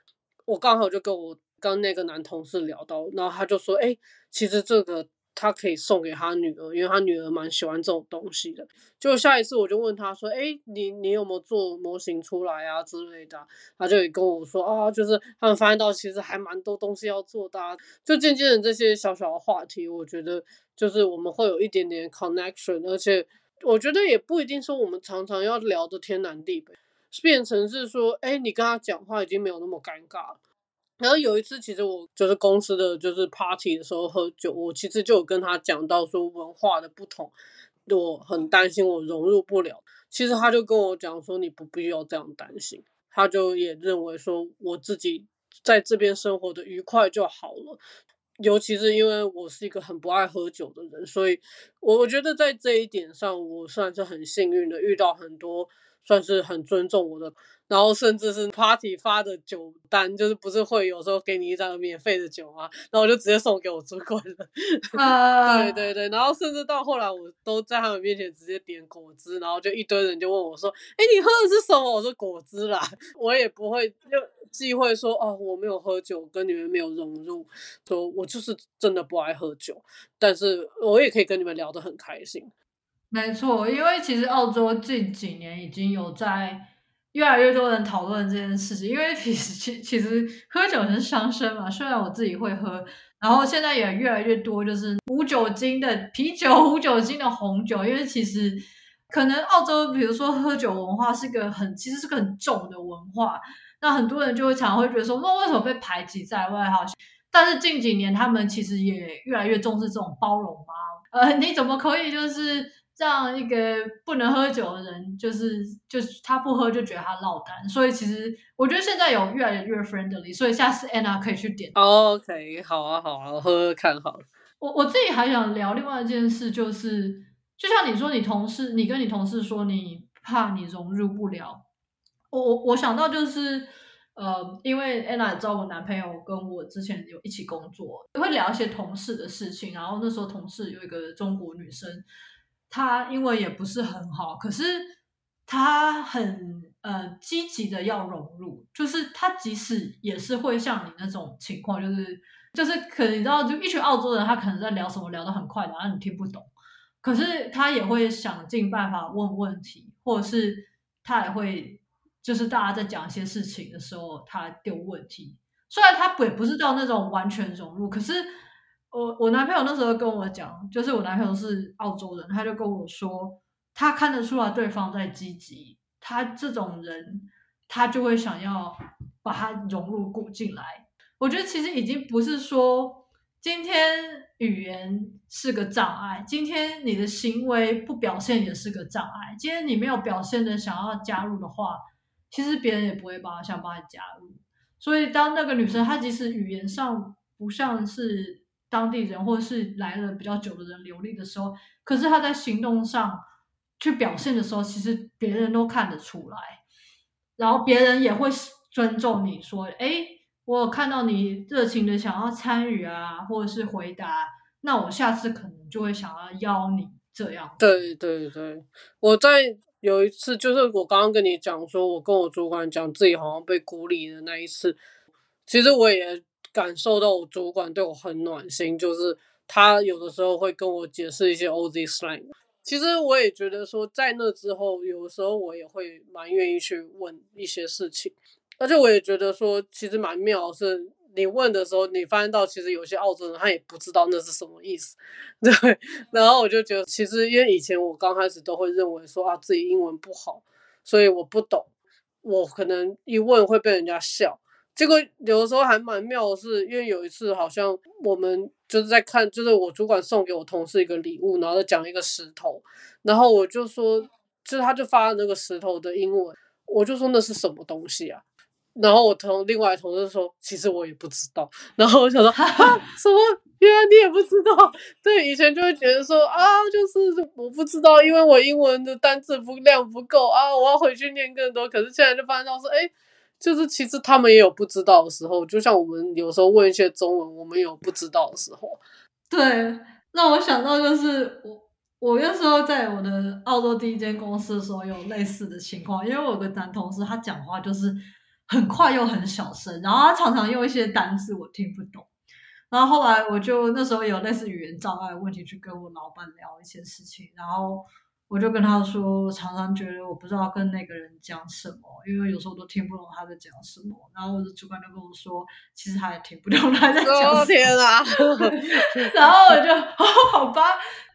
我刚好就跟我刚那个男同事聊到，然后他就说：“哎，其实这个。”他可以送给他女儿，因为他女儿蛮喜欢这种东西的。就下一次我就问他说：“哎，你你有没有做模型出来啊之类的？”他就也跟我说：“啊，就是他们发现到其实还蛮多东西要做的啊。”就渐渐的这些小小的话题，我觉得就是我们会有一点点 connection，而且我觉得也不一定说我们常常要聊得天南地北，变成是说，哎，你跟他讲话已经没有那么尴尬了。然后有一次，其实我就是公司的就是 party 的时候喝酒，我其实就有跟他讲到说文化的不同，我很担心我融入不了。其实他就跟我讲说，你不必要这样担心，他就也认为说我自己在这边生活的愉快就好了。尤其是因为我是一个很不爱喝酒的人，所以我我觉得在这一点上，我算是很幸运的，遇到很多算是很尊重我的。然后甚至是 party 发的酒单，就是不是会有时候给你一张免费的酒吗？然后我就直接送给我主管了。Uh... 对对对，然后甚至到后来，我都在他们面前直接点果汁，然后就一堆人就问我说：“哎，你喝的是什么？”我说：“果汁啦。”我也不会就忌讳说：“哦，我没有喝酒，跟你们没有融入。”说我就是真的不爱喝酒，但是我也可以跟你们聊得很开心。没错，因为其实澳洲近几年已经有在。越来越多人讨论这件事情，因为其实其其实喝酒是伤身嘛。虽然我自己会喝，然后现在也越来越多就是无酒精的啤酒、无酒精的红酒。因为其实可能澳洲，比如说喝酒文化是个很其实是个很重的文化，那很多人就会常常会觉得说，那为什么被排挤在外？哈，但是近几年他们其实也越来越重视这种包容嘛。呃，你怎么可以就是？让一个不能喝酒的人，就是就是他不喝就觉得他落单，所以其实我觉得现在有越来越 friendly，所以下次 Anna 可以去点。OK，好啊好啊，喝喝看好了。我我自己还想聊另外一件事，就是就像你说，你同事，你跟你同事说你怕你融入不了，我我我想到就是呃，因为 Anna 知道我男朋友跟我之前有一起工作，会聊一些同事的事情，然后那时候同事有一个中国女生。他英文也不是很好，可是他很呃积极的要融入，就是他即使也是会像你那种情况，就是就是可能你知道，就一群澳洲人，他可能在聊什么聊得很快，然后你听不懂，可是他也会想尽办法问问题，或者是他也会就是大家在讲一些事情的时候，他丢问题，虽然他也不是到那种完全融入，可是。我我男朋友那时候跟我讲，就是我男朋友是澳洲人，他就跟我说，他看得出来对方在积极。他这种人，他就会想要把他融入过进来。我觉得其实已经不是说今天语言是个障碍，今天你的行为不表现也是个障碍。今天你没有表现的想要加入的话，其实别人也不会把想把你加入。所以当那个女生她即使语言上不像是当地人或者是来了比较久的人流利的时候，可是他在行动上去表现的时候，其实别人都看得出来，然后别人也会尊重你说，哎。我有看到你热情的想要参与啊，或者是回答，那我下次可能就会想要邀你这样。对对对，我在有一次，就是我刚刚跟你讲说，我跟我主管讲自己好像被孤立的那一次，其实我也感受到我主管对我很暖心，就是他有的时候会跟我解释一些 OZ slang。其实我也觉得说，在那之后，有的时候我也会蛮愿意去问一些事情。而且我也觉得说，其实蛮妙，是你问的时候，你发现到其实有些澳洲人他也不知道那是什么意思，对。然后我就觉得，其实因为以前我刚开始都会认为说啊，自己英文不好，所以我不懂，我可能一问会被人家笑。结果有的时候还蛮妙的是，因为有一次好像我们就是在看，就是我主管送给我同事一个礼物，然后讲一个石头，然后我就说，就是他就发了那个石头的英文，我就说那是什么东西啊？然后我同另外同事说，其实我也不知道。然后我想说，啊，什么？原来你也不知道？对，以前就会觉得说啊，就是我不知道，因为我英文的单词不量不够啊，我要回去念更多。可是现在就发现到说，哎，就是其实他们也有不知道的时候，就像我们有时候问一些中文，我们有不知道的时候。对，让我想到就是我。我那时候在我的澳洲第一间公司的时候，有类似的情况，因为我有个男同事，他讲话就是很快又很小声，然后他常常用一些单字我听不懂，然后后来我就那时候有类似语言障碍的问题去跟我老板聊一些事情，然后。我就跟他说，我常常觉得我不知道跟那个人讲什么，因为有时候都听不懂他在讲什么。然后我的主管就跟我说，其实他也听不懂他在讲什么。天啊！然后我就哦，好吧。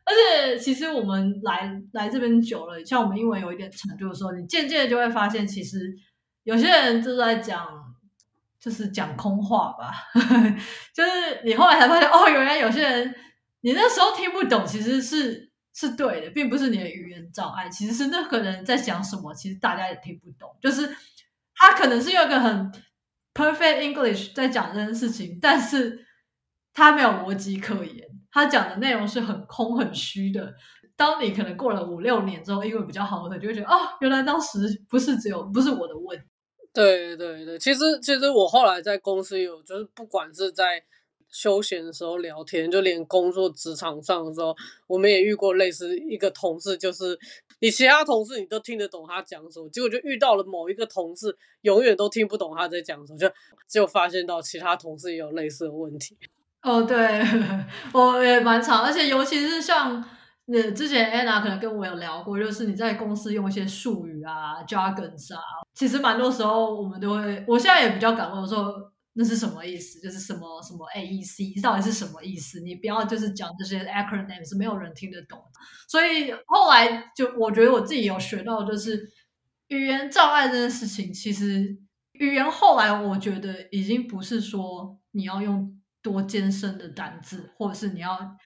而且其实我们来来这边久了，像我们英文有一点程度的时候，你渐渐就会发现，其实有些人就在讲，就是讲空话吧。就是你后来才发现，哦，原来有些人你那时候听不懂，其实是。是对的，并不是你的语言障碍，其实是那个人在讲什么，其实大家也听不懂。就是他可能是用一个很 perfect English 在讲这件事情，但是他没有逻辑可言，他讲的内容是很空很虚的。当你可能过了五六年之后，英文比较好的，就会觉得哦，原来当时不是只有不是我的问题。对对对，其实其实我后来在公司有，就是不管是在。休闲的时候聊天，就连工作职场上的时候，我们也遇过类似一个同事，就是你其他同事你都听得懂他讲什么，结果就遇到了某一个同事，永远都听不懂他在讲什么，就就发现到其他同事也有类似的问题。哦，对，我也蛮常，而且尤其是像呃之前 Anna 可能跟我有聊过，就是你在公司用一些术语啊、jargons 啊，其实蛮多时候我们都会，我现在也比较感冒说。那是什么意思？就是什么什么 AEC 到底是什么意思？你不要就是讲这些 acronym 是没有人听得懂。所以后来就我觉得我自己有学到，就是语言障碍这件事情，其实语言后来我觉得已经不是说你要用多艰深的单字，或者是你要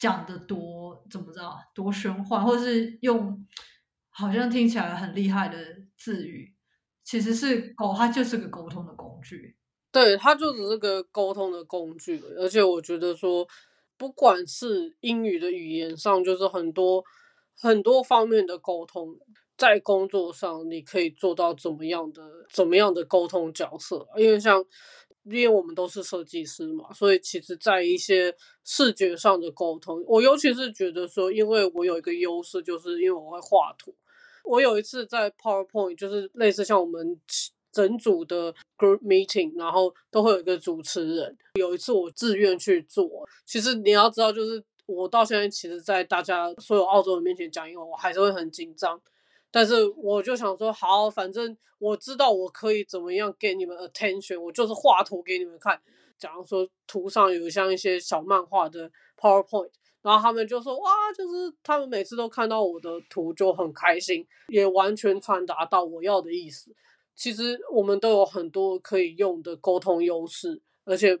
讲的多怎么着多玄幻，或者是用好像听起来很厉害的字语，其实是狗，它就是个沟通的工具。对，它就只是个沟通的工具，而且我觉得说，不管是英语的语言上，就是很多很多方面的沟通，在工作上你可以做到怎么样的怎么样的沟通角色？因为像，因为我们都是设计师嘛，所以其实在一些视觉上的沟通，我尤其是觉得说，因为我有一个优势，就是因为我会画图。我有一次在 PowerPoint，就是类似像我们。整组的 group meeting，然后都会有一个主持人。有一次我自愿去做，其实你要知道，就是我到现在其实，在大家所有澳洲人面前讲英文，我还是会很紧张。但是我就想说，好，反正我知道我可以怎么样给你们 attention，我就是画图给你们看。假如说图上有像一些小漫画的 PowerPoint，然后他们就说哇，就是他们每次都看到我的图就很开心，也完全传达到我要的意思。其实我们都有很多可以用的沟通优势，而且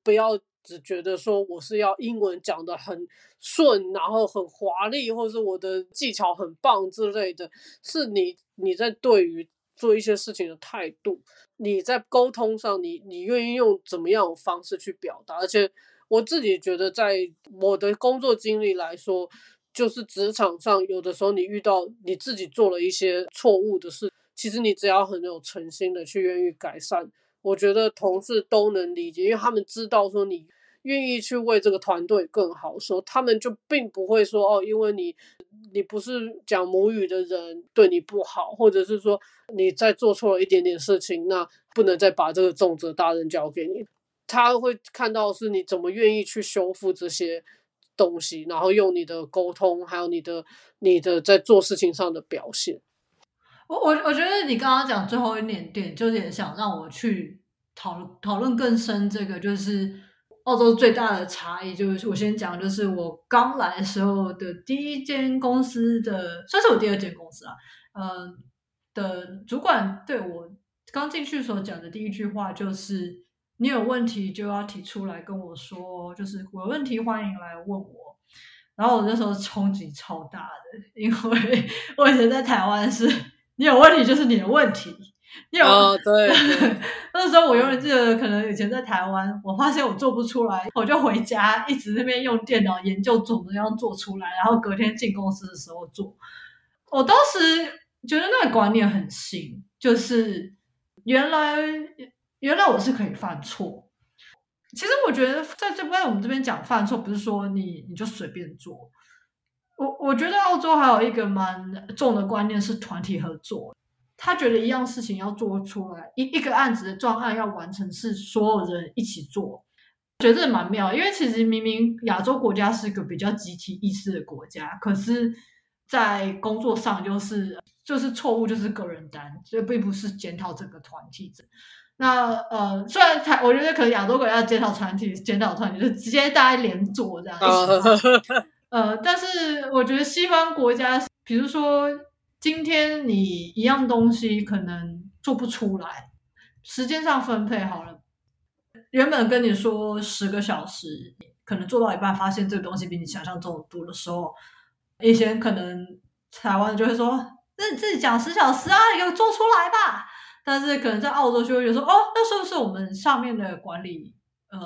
不要只觉得说我是要英文讲得很顺，然后很华丽，或者是我的技巧很棒之类的，是你你在对于做一些事情的态度，你在沟通上你，你愿意用怎么样的方式去表达，而且我自己觉得，在我的工作经历来说。就是职场上，有的时候你遇到你自己做了一些错误的事，其实你只要很有诚心的去愿意改善，我觉得同事都能理解，因为他们知道说你愿意去为这个团队更好，说他们就并不会说哦，因为你你不是讲母语的人对你不好，或者是说你在做错了一点点事情，那不能再把这个重责大任交给你，他会看到是你怎么愿意去修复这些。东西，然后用你的沟通，还有你的你的在做事情上的表现。我我我觉得你刚刚讲最后一点点，就是也想让我去讨论讨论更深。这个就是澳洲最大的差异，就是我先讲，就是我刚来时候的第一间公司的，算是我第二间公司啊，嗯、的主管对我刚进去所讲的第一句话就是。你有问题就要提出来跟我说，就是我有问题欢迎来问我。然后我那时候冲击超大的，因为 我以前在台湾是，你有问题就是你的问题。你有哦，对，对。那时候我永远记得，可能以前在台湾，我发现我做不出来，我就回家一直那边用电脑研究怎么样做出来，然后隔天进公司的时候做。我当时觉得那个观念很新，就是原来。原来我是可以犯错。其实我觉得在这边我们这边讲犯错，不是说你你就随便做。我我觉得澳洲还有一个蛮重的观念是团体合作。他觉得一样事情要做出来，一一个案子的状案要完成是所有人一起做，觉得蛮妙。因为其实明明亚洲国家是一个比较集体意识的国家，可是，在工作上就是就是错误就是个人担，所以并不是检讨整个团体。那呃，虽然台，我觉得可能亚洲国家检讨团体，检讨团体就直接大家连坐这样。呃，但是我觉得西方国家，比如说今天你一样东西可能做不出来，时间上分配好了，原本跟你说十个小时，可能做到一半发现这个东西比你想象中多的时候，以前可能台湾就会说，那你自己讲十小时啊，你给我做出来吧。但是可能在澳洲就会觉得说，哦，那是不是我们上面的管理，呃，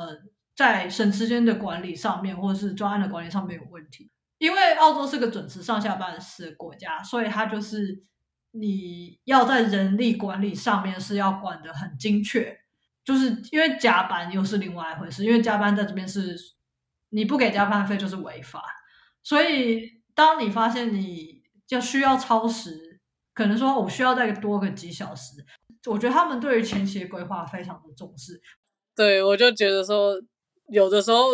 在省时间的管理上面，或者是专案的管理上面有问题？因为澳洲是个准时上下班的国家，所以它就是你要在人力管理上面是要管得很精确，就是因为加班又是另外一回事，因为加班在这边是你不给加班费就是违法，所以当你发现你就需要超时，可能说我需要再多个几小时。我觉得他们对于前期的规划非常的重视。对，我就觉得说，有的时候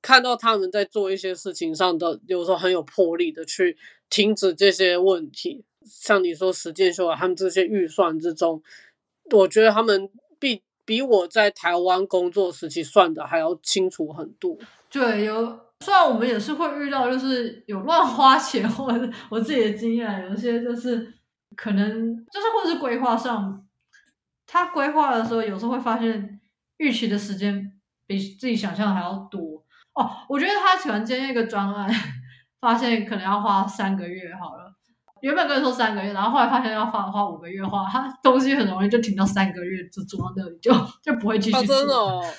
看到他们在做一些事情上的，有时候很有魄力的去停止这些问题。像你说实践秀啊他们这些预算之中，我觉得他们比比我在台湾工作时期算的还要清楚很多。对，有虽然我们也是会遇到，就是有乱花钱，或者我自己的经验，有些就是可能就是或者是规划上。他规划的时候，有时候会发现预期的时间比自己想象的还要多哦。我觉得他喜欢接一个专案，发现可能要花三个月好了。原本跟你说三个月，然后后来发现要花花五个月，花他东西很容易就停到三个月就做到那里，就就不会继续做。真的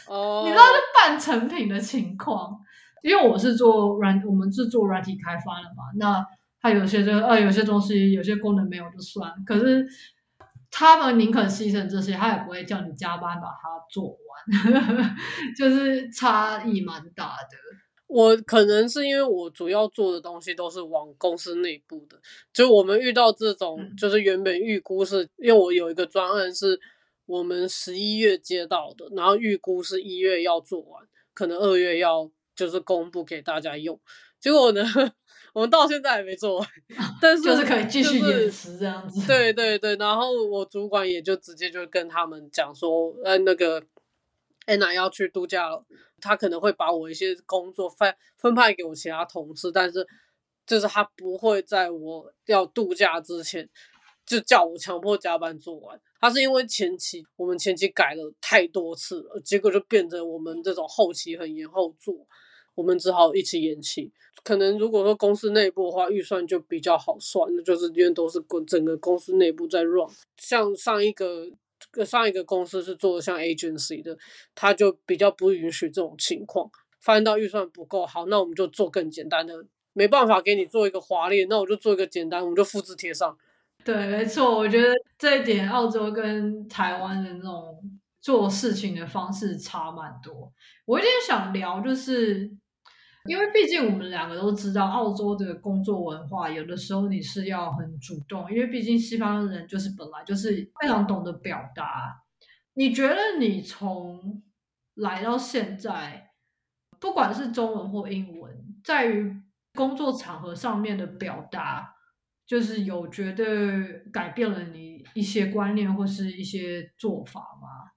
哦，你知道是半成品的情况，因为我是做软，我们是做软体开发的嘛。那他有些就呃有些东西有些功能没有就算，可是。他们宁可牺牲这些，他也不会叫你加班把它做完，就是差异蛮大的。我可能是因为我主要做的东西都是往公司内部的，就我们遇到这种，就是原本预估是、嗯、因为我有一个专案是我们十一月接到的，然后预估是一月要做完，可能二月要就是公布给大家用，结果呢？我们到现在还没做完，但是就是可以继续延迟这样子。对对对，然后我主管也就直接就跟他们讲说，呃，那个安娜要去度假了，他可能会把我一些工作分分派给我其他同事，但是就是他不会在我要度假之前就叫我强迫加班做完。他是因为前期我们前期改了太多次了，结果就变成我们这种后期很延后做，我们只好一起延期。可能如果说公司内部的话，预算就比较好算，那就是因为都是公整个公司内部在 run。像上一个上一个公司是做像 agency 的，他就比较不允许这种情况。发现到预算不够好，那我们就做更简单的。没办法给你做一个华丽，那我就做一个简单，我们就复制贴上。对，没错，我觉得这一点澳洲跟台湾的那种做事情的方式差蛮多。我有点想聊，就是因为毕竟我们两个都知道，澳洲的工作文化有的时候你是要很主动，因为毕竟西方人就是本来就是非常懂得表达。你觉得你从来到现在，不管是中文或英文，在于工作场合上面的表达，就是有觉得改变了你一些观念或是一些做法吗？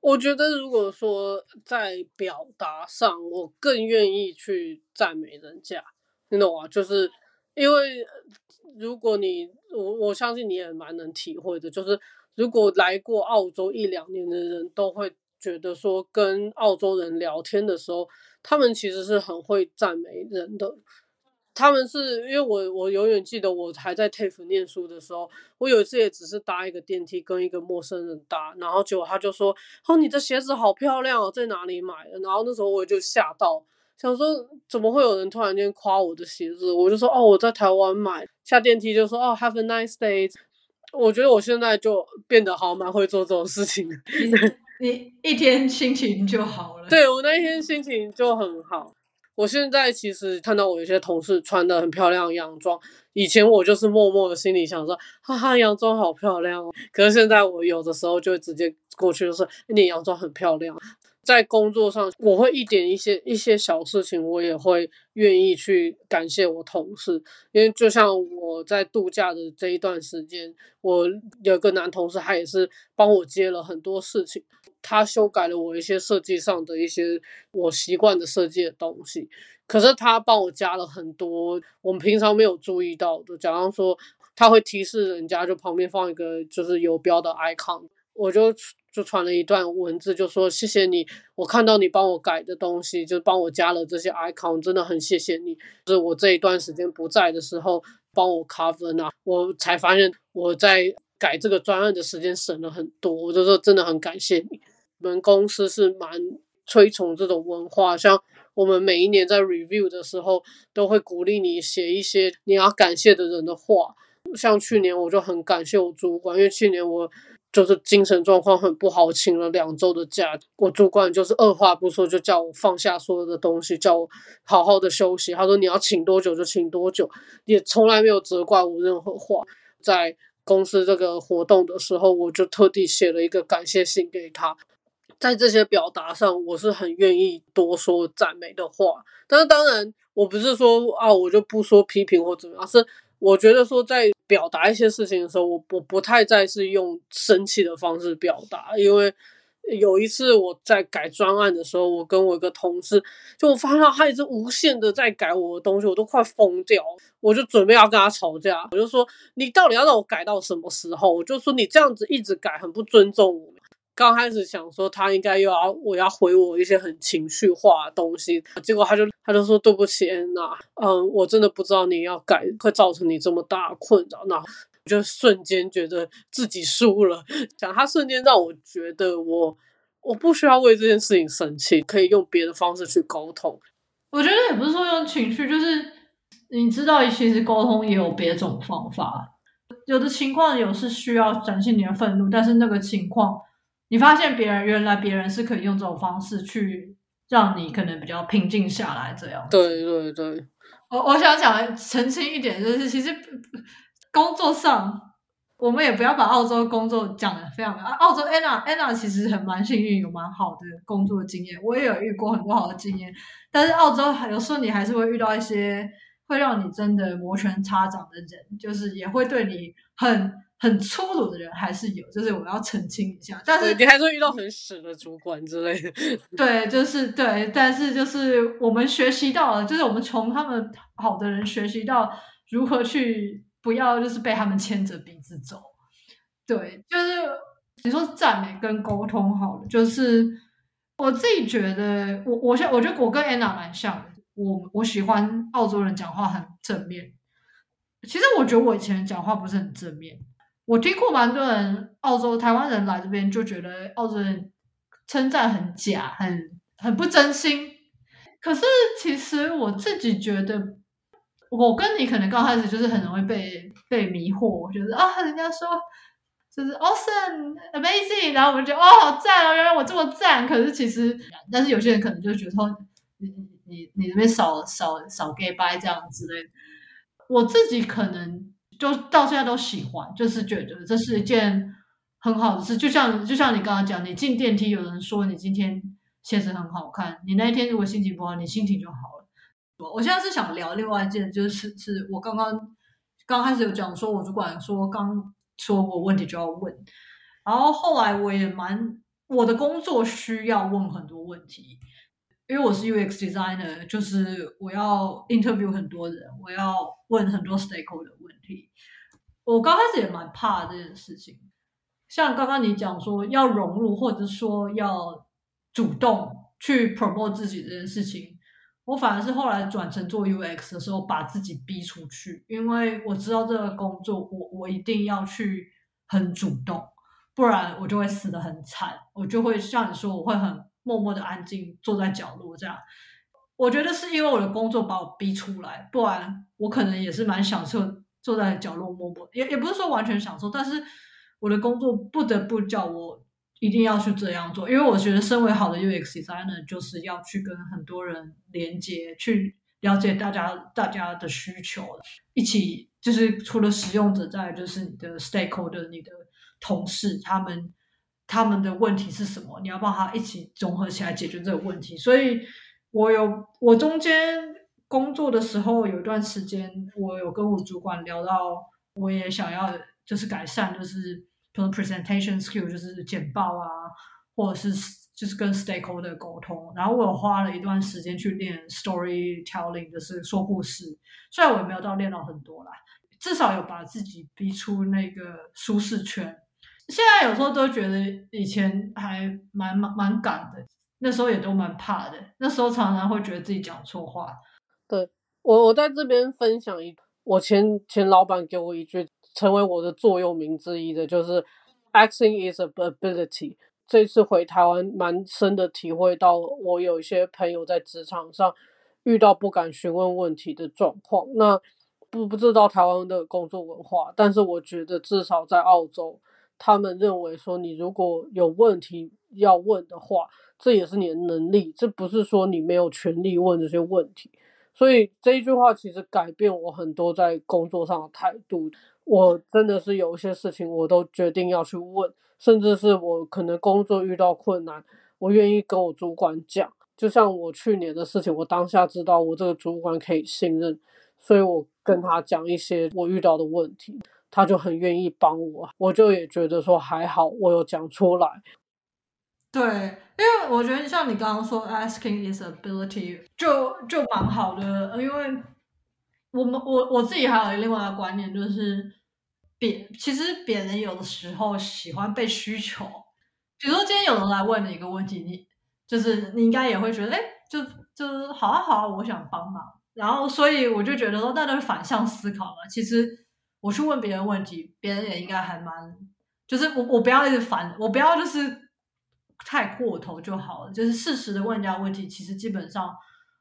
我觉得，如果说在表达上，我更愿意去赞美人家，你懂吗？就是因为如果你我我相信你也蛮能体会的，就是如果来过澳洲一两年的人都会觉得说，跟澳洲人聊天的时候。他们其实是很会赞美人的，他们是因为我我永远记得我还在 TAFE 念书的时候，我有一次也只是搭一个电梯跟一个陌生人搭，然后结果他就说：“哦，你的鞋子好漂亮哦，在哪里买的？”然后那时候我就吓到，想说怎么会有人突然间夸我的鞋子？我就说：“哦，我在台湾买。”下电梯就说：“哦，Have a nice day。”我觉得我现在就变得好蛮会做这种事情的。你一天心情就好了。对，我那一天心情就很好。我现在其实看到我有些同事穿的很漂亮洋装，以前我就是默默的心里想说，哈哈，洋装好漂亮哦。可是现在我有的时候就会直接过去就是，你洋装很漂亮。在工作上，我会一点一些一些小事情，我也会愿意去感谢我同事，因为就像我在度假的这一段时间，我有个男同事，他也是帮我接了很多事情，他修改了我一些设计上的一些我习惯的设计的东西，可是他帮我加了很多我们平常没有注意到的，假如说他会提示人家，就旁边放一个就是游标的 icon，我就。就传了一段文字，就说谢谢你，我看到你帮我改的东西，就帮我加了这些 icon，真的很谢谢你。就是我这一段时间不在的时候帮我 cover 呢，我才发现我在改这个专案的时间省了很多，我就说真的很感谢你。我们公司是蛮推崇这种文化，像我们每一年在 review 的时候，都会鼓励你写一些你要感谢的人的话。像去年我就很感谢我主管，因为去年我。就是精神状况很不好，请了两周的假。我主管就是二话不说就叫我放下所有的东西，叫我好好的休息。他说你要请多久就请多久，也从来没有责怪我任何话。在公司这个活动的时候，我就特地写了一个感谢信给他。在这些表达上，我是很愿意多说赞美的话。但是当然，我不是说啊，我就不说批评或怎么样，是。我觉得说在表达一些事情的时候，我我不太再是用生气的方式表达，因为有一次我在改专案的时候，我跟我一个同事，就我发现他一直无限的在改我的东西，我都快疯掉，我就准备要跟他吵架，我就说你到底要让我改到什么时候？我就说你这样子一直改，很不尊重我。刚开始想说他应该又要我要回我一些很情绪化的东西，结果他就他就说对不起安娜，嗯，我真的不知道你要改会造成你这么大困扰，那就瞬间觉得自己输了。讲他瞬间让我觉得我我不需要为这件事情生气，可以用别的方式去沟通。我觉得也不是说用情绪，就是你知道，其实沟通也有别种方法。有的情况有是需要展现你的愤怒，但是那个情况。你发现别人原来别人是可以用这种方式去让你可能比较平静下来，这样。对对对，我我想讲澄清一点，就是其实工作上我们也不要把澳洲工作讲的非常的。澳洲 Anna Anna 其实很蛮幸运，有蛮好的工作经验，我也有遇过很多好的经验。但是澳洲有时候你还是会遇到一些会让你真的摩拳擦掌的人，就是也会对你很。很粗鲁的人还是有，就是我要澄清一下。但是你还是会遇到很屎的主管之类的。对，就是对，但是就是我们学习到了，就是我们从他们好的人学习到如何去不要就是被他们牵着鼻子走。对，就是你说赞美跟沟通好了，就是我自己觉得，我我现我觉得我跟 Anna 蛮像的。我我喜欢澳洲人讲话很正面。其实我觉得我以前讲话不是很正面。我听过蛮多人，澳洲台湾人来这边就觉得澳洲人称赞很假，很很不真心。可是其实我自己觉得，我跟你可能刚开始就是很容易被被迷惑，觉得啊，人家说就是 awesome amazing，然后我们就觉得哦好赞哦，原来我这么赞。可是其实，但是有些人可能就觉得说你你你那边少少少 gay bye 这样之类的。我自己可能就到现在都喜欢，就是觉得这是一件很好的事。就像就像你刚刚讲，你进电梯，有人说你今天鞋子很好看，你那一天如果心情不好，你心情就好了。我现在是想聊另外一件，就是是我刚刚刚开始有讲说，我主管说刚说我问题就要问，然后后来我也蛮我的工作需要问很多问题。因为我是 UX designer，就是我要 interview 很多人，我要问很多 stakeholder 的问题。我刚开始也蛮怕这件事情，像刚刚你讲说要融入，或者说要主动去 promote 自己这件事情，我反而是后来转成做 UX 的时候，把自己逼出去，因为我知道这个工作，我我一定要去很主动，不然我就会死得很惨，我就会像你说，我会很。默默的安静坐在角落，这样，我觉得是因为我的工作把我逼出来，不然我可能也是蛮享受坐在角落默默，也也不是说完全享受，但是我的工作不得不叫我一定要去这样做，因为我觉得身为好的 UX designer 就是要去跟很多人连接，去了解大家大家的需求，一起就是除了使用者在，就是你的 stakeholder、你的同事他们。他们的问题是什么？你要帮他一起综合起来解决这个问题。所以，我有我中间工作的时候有一段时间，我有跟我主管聊到，我也想要就是改善，就是比如 presentation skill，就是简报啊，或者是就是跟 stakeholder 沟通。然后我有花了一段时间去练 storytelling，就是说故事。虽然我也没有到练到很多啦，至少有把自己逼出那个舒适圈。现在有时候都觉得以前还蛮蛮蛮敢的，那时候也都蛮怕的。那时候常常会觉得自己讲错话。对，我，我在这边分享一，我前前老板给我一句，成为我的座右铭之一的，就是 “acting is a ability”。这次回台湾，蛮深的体会到，我有一些朋友在职场上遇到不敢询问问题的状况。那不不知道台湾的工作文化，但是我觉得至少在澳洲。他们认为说，你如果有问题要问的话，这也是你的能力，这不是说你没有权利问这些问题。所以这一句话其实改变我很多在工作上的态度。我真的是有一些事情，我都决定要去问，甚至是我可能工作遇到困难，我愿意跟我主管讲。就像我去年的事情，我当下知道我这个主管可以信任，所以我跟他讲一些我遇到的问题。他就很愿意帮我，我就也觉得说还好，我有讲出来。对，因为我觉得像你刚刚说，asking is ability，就就蛮好的。因为我们我我自己还有另外一个观念，就是别其实别人有的时候喜欢被需求。比如说今天有人来问你一个问题，你就是你应该也会觉得，哎，就就是好啊好啊，我想帮忙。然后所以我就觉得说，大家反向思考嘛，其实。我去问别人问题，别人也应该还蛮，就是我我不要一直烦，我不要就是太过头就好了，就是适时的问人家问题，其实基本上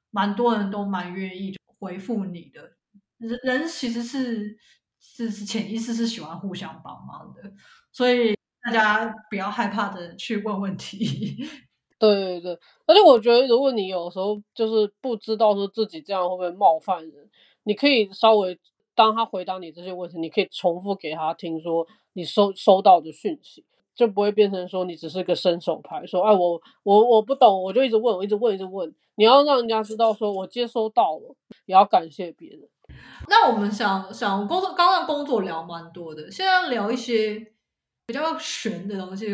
蛮多人都蛮愿意回复你的。人人其实是是是潜意识是喜欢互相帮忙的，所以大家不要害怕的去问问题。对对对，而且我觉得如果你有时候就是不知道说自己这样会不会冒犯人，你可以稍微。当他回答你这些问题，你可以重复给他听，说你收收到的讯息，就不会变成说你只是个伸手牌，说哎我我我不懂，我就一直问，我一直问，一直问。你要让人家知道，说我接收到了，也要感谢别人。那我们想想工作，刚刚工作聊蛮多的，现在聊一些比较玄的东西。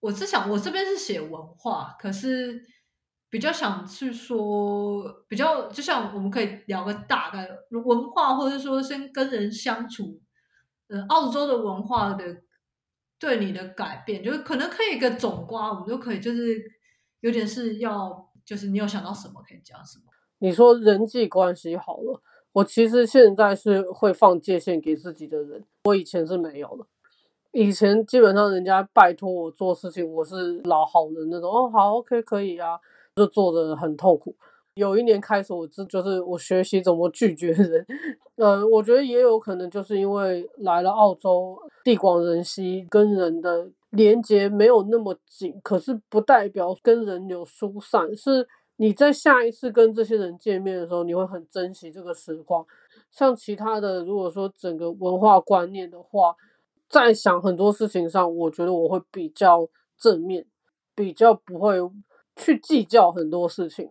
我是想，我这边是写文化，可是比较想去说，比较就像我们可以聊个大概文化，或者说先跟人相处，呃，澳洲的文化的对你的改变，就是可能可以一个总瓜，我们就可以就是有点是要，就是你有想到什么可以讲什么？你说人际关系好了，我其实现在是会放界限给自己的人，我以前是没有的。以前基本上人家拜托我做事情，我是老好人那种。哦，好，OK，可以啊，就做得很痛苦。有一年开始，我这就是我学习怎么拒绝人。呃，我觉得也有可能就是因为来了澳洲，地广人稀，跟人的连接没有那么紧。可是不代表跟人有疏散，是你在下一次跟这些人见面的时候，你会很珍惜这个时光。像其他的，如果说整个文化观念的话。在想很多事情上，我觉得我会比较正面，比较不会去计较很多事情。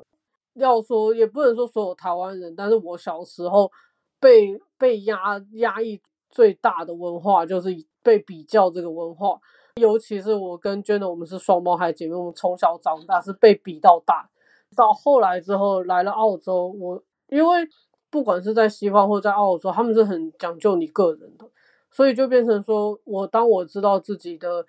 要说也不能说所有台湾人，但是我小时候被被压压抑最大的文化就是被比较这个文化，尤其是我跟 Jenna，我们是双胞胎姐妹，我们从小长大是被比到大，到后来之后来了澳洲，我因为不管是在西方或在澳洲，他们是很讲究你个人的。所以就变成说，我当我知道自己的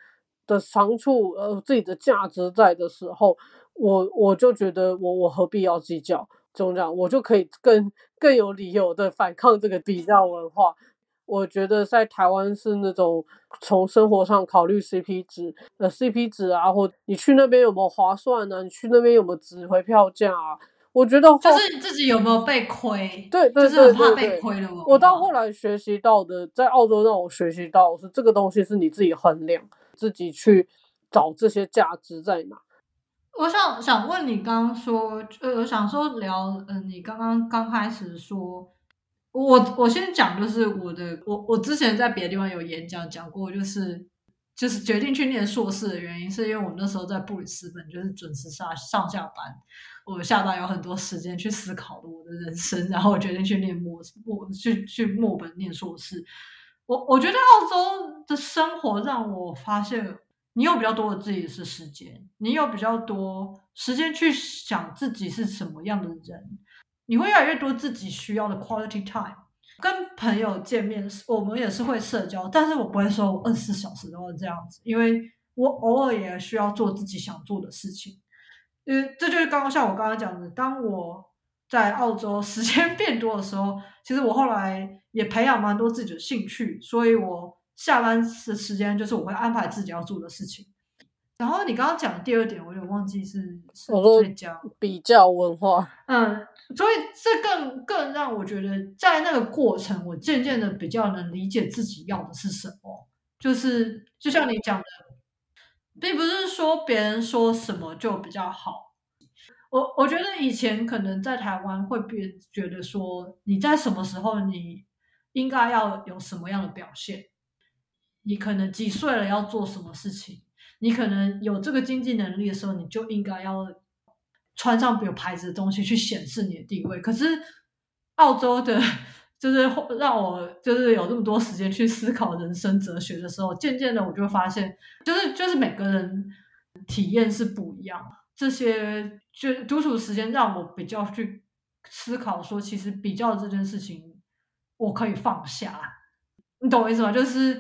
的长处，呃，自己的价值在的时候，我我就觉得我我何必要计较？怎么讲？我就可以更更有理由的反抗这个比较文化。我觉得在台湾是那种从生活上考虑 CP 值，呃，CP 值啊，或你去那边有没有划算呢？你去那边有没有值回票价啊？我觉得就是自己有没有被亏，对，对，就是很怕被亏了。我到后来学习到的，在澳洲让我学习到是这个东西是你自己衡量，自己去找这些价值在哪。我想想问你，刚刚说，呃，我想说聊，嗯、呃，你刚刚刚开始说，我我先讲，就是我的，我我之前在别的地方有演讲讲过，就是就是决定去念硕士的原因，是因为我那时候在布里斯本，就是准时上上下班。我下班有很多时间去思考我的人生，然后我决定去念墨墨去去墨本念硕士。我我觉得澳洲的生活让我发现，你有比较多的自己是时间，你有比较多时间去想自己是什么样的人，你会越来越多自己需要的 quality time。跟朋友见面，我们也是会社交，但是我不会说我二十四小时都要这样子，因为我偶尔也需要做自己想做的事情。因为这就是刚刚像我刚刚讲的，当我在澳洲时间变多的时候，其实我后来也培养蛮多自己的兴趣，所以我下班的时间就是我会安排自己要做的事情。然后你刚刚讲的第二点，我有忘记是是在讲比较文化，嗯，所以这更更让我觉得在那个过程，我渐渐的比较能理解自己要的是什么，就是就像你讲的。并不是说别人说什么就比较好，我我觉得以前可能在台湾会别觉得说你在什么时候你应该要有什么样的表现，你可能几岁了要做什么事情，你可能有这个经济能力的时候，你就应该要穿上有牌子的东西去显示你的地位。可是澳洲的。就是让我就是有这么多时间去思考人生哲学的时候，渐渐的我就发现，就是就是每个人体验是不一样。这些就独处时间让我比较去思考，说其实比较这件事情我可以放下。你懂我意思吗？就是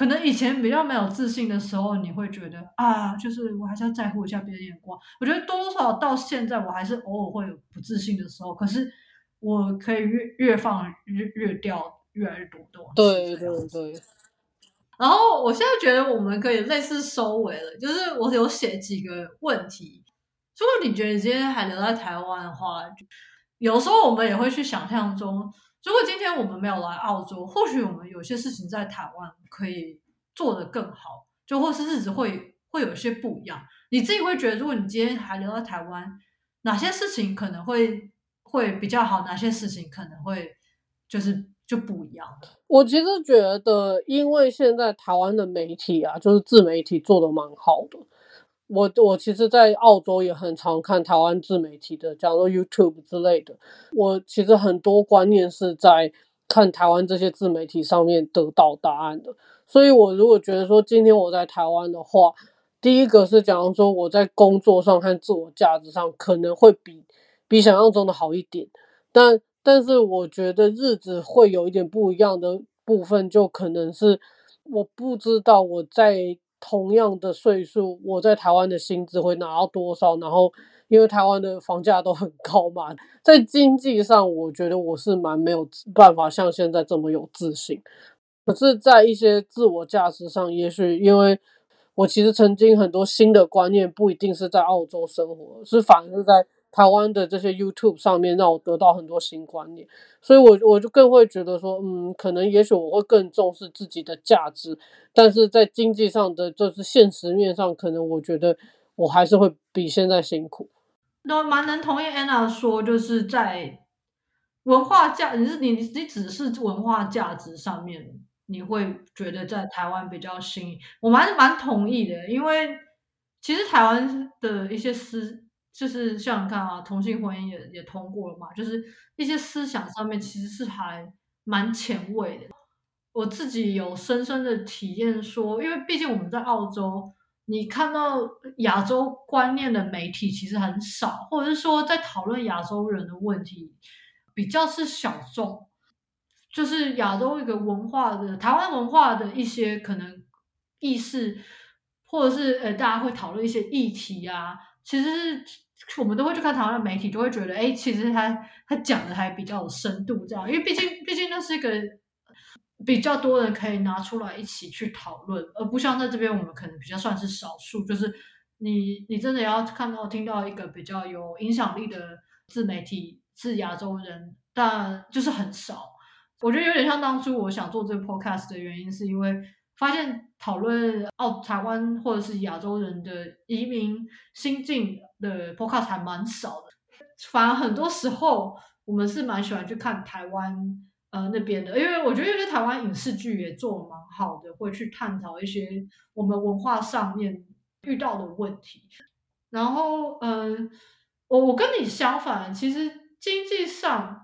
可能以前比较没有自信的时候，你会觉得啊，就是我还是要在乎一下别人眼光。我觉得多多少少到现在，我还是偶尔会有不自信的时候，可是。我可以越越放越越掉越来越多东西。对对对。然后我现在觉得我们可以类似收尾了，就是我有写几个问题。如果你觉得你今天还留在台湾的话，有时候我们也会去想象中，如果今天我们没有来澳洲，或许我们有些事情在台湾可以做得更好，就或是日子会会有些不一样。你自己会觉得，如果你今天还留在台湾，哪些事情可能会？会比较好，哪些事情可能会就是就不一样。我其实觉得，因为现在台湾的媒体啊，就是自媒体做的蛮好的。我我其实，在澳洲也很常看台湾自媒体的，假如说 YouTube 之类的。我其实很多观念是在看台湾这些自媒体上面得到答案的。所以，我如果觉得说今天我在台湾的话，第一个是讲说我在工作上和自我价值上可能会比比想象中的好一点，但但是我觉得日子会有一点不一样的部分，就可能是我不知道我在同样的岁数，我在台湾的薪资会拿到多少，然后因为台湾的房价都很高嘛，在经济上我觉得我是蛮没有办法像现在这么有自信，可是，在一些自我价值上，也许因为。我其实曾经很多新的观念不一定是在澳洲生活，是反而是在台湾的这些 YouTube 上面让我得到很多新观念，所以我我就更会觉得说，嗯，可能也许我会更重视自己的价值，但是在经济上的就是现实面上，可能我觉得我还是会比现在辛苦。那蛮能同意 Anna 说，就是在文化价，你是你你只是文化价值上面。你会觉得在台湾比较新，我蛮蛮同意的，因为其实台湾的一些思，就是像你看啊，同性婚姻也也通过了嘛，就是一些思想上面其实是还蛮前卫的。我自己有深深的体验说，因为毕竟我们在澳洲，你看到亚洲观念的媒体其实很少，或者是说在讨论亚洲人的问题比较是小众。就是亚洲一个文化的台湾文化的一些可能意识，或者是呃大家会讨论一些议题啊，其实是我们都会去看台湾的媒体，就会觉得哎，其实他他讲的还比较有深度，这样，因为毕竟毕竟那是一个比较多人可以拿出来一起去讨论，而不像在这边我们可能比较算是少数，就是你你真的要看到听到一个比较有影响力的自媒体是亚洲人，但就是很少。我觉得有点像当初我想做这个 podcast 的原因，是因为发现讨论澳台湾或者是亚洲人的移民心境的 podcast 还蛮少的，反而很多时候我们是蛮喜欢去看台湾呃那边的，因为我觉得有些台湾影视剧也做得蛮好的，会去探讨一些我们文化上面遇到的问题。然后嗯、我我跟你相反，其实经济上。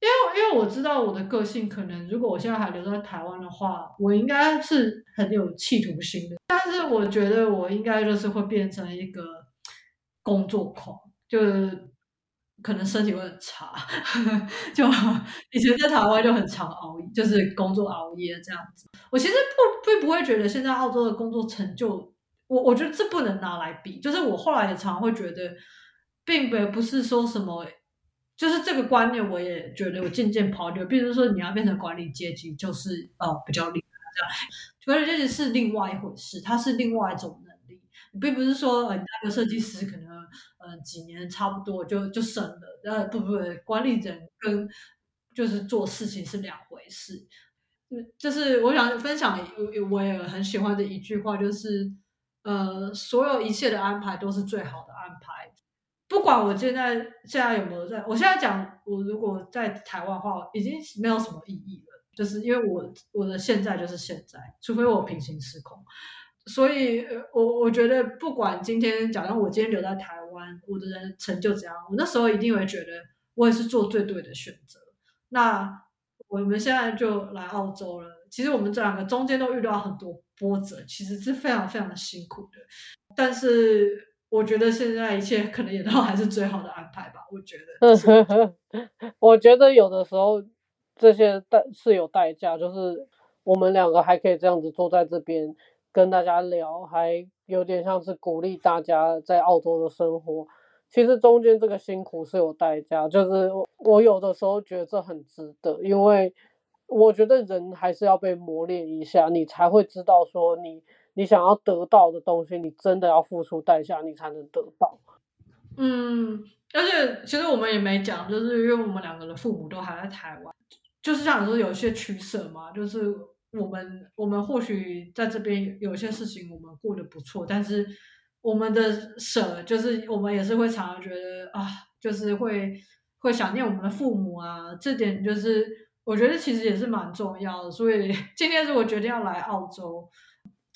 因为因为我知道我的个性，可能如果我现在还留在台湾的话，我应该是很有企图心的。但是我觉得我应该就是会变成一个工作狂，就是可能身体会很差。就以前在台湾就很常熬夜，就是工作熬夜这样子。我其实不并不会觉得现在澳洲的工作成就，我我觉得这不能拿来比。就是我后来也常会觉得，并不不是说什么。就是这个观念，我也觉得我渐渐抛掉。比如说，你要变成管理阶级，就是呃比较厉害这样。管理阶级是另外一回事，它是另外一种能力，并不是说呃你那个设计师可能呃几年差不多就就升了。呃不不不，管理人跟就是做事情是两回事。就是我想分享我我也很喜欢的一句话，就是呃所有一切的安排都是最好。不管我现在现在有没有在，我现在讲，我如果在台湾的话，已经没有什么意义了。就是因为我我的现在就是现在，除非我平行时空。所以，我我觉得不管今天，假如我今天留在台湾，我的人成就怎样，我那时候一定会觉得我也是做最对的选择。那我们现在就来澳洲了，其实我们这两个中间都遇到很多波折，其实是非常非常的辛苦的，但是。我觉得现在一切可能也都还是最好的安排吧。我觉得，我觉得有的时候这些代是有代价，就是我们两个还可以这样子坐在这边跟大家聊，还有点像是鼓励大家在澳洲的生活。其实中间这个辛苦是有代价，就是我有的时候觉得这很值得，因为我觉得人还是要被磨练一下，你才会知道说你。你想要得到的东西，你真的要付出代价，你才能得到。嗯，而且其实我们也没讲，就是因为我们两个的父母都还在台湾，就是想说有一些取舍嘛，就是我们我们或许在这边有些事情我们过得不错，但是我们的舍，就是我们也是会常常觉得啊，就是会会想念我们的父母啊，这点就是我觉得其实也是蛮重要的。所以今天如果决定要来澳洲。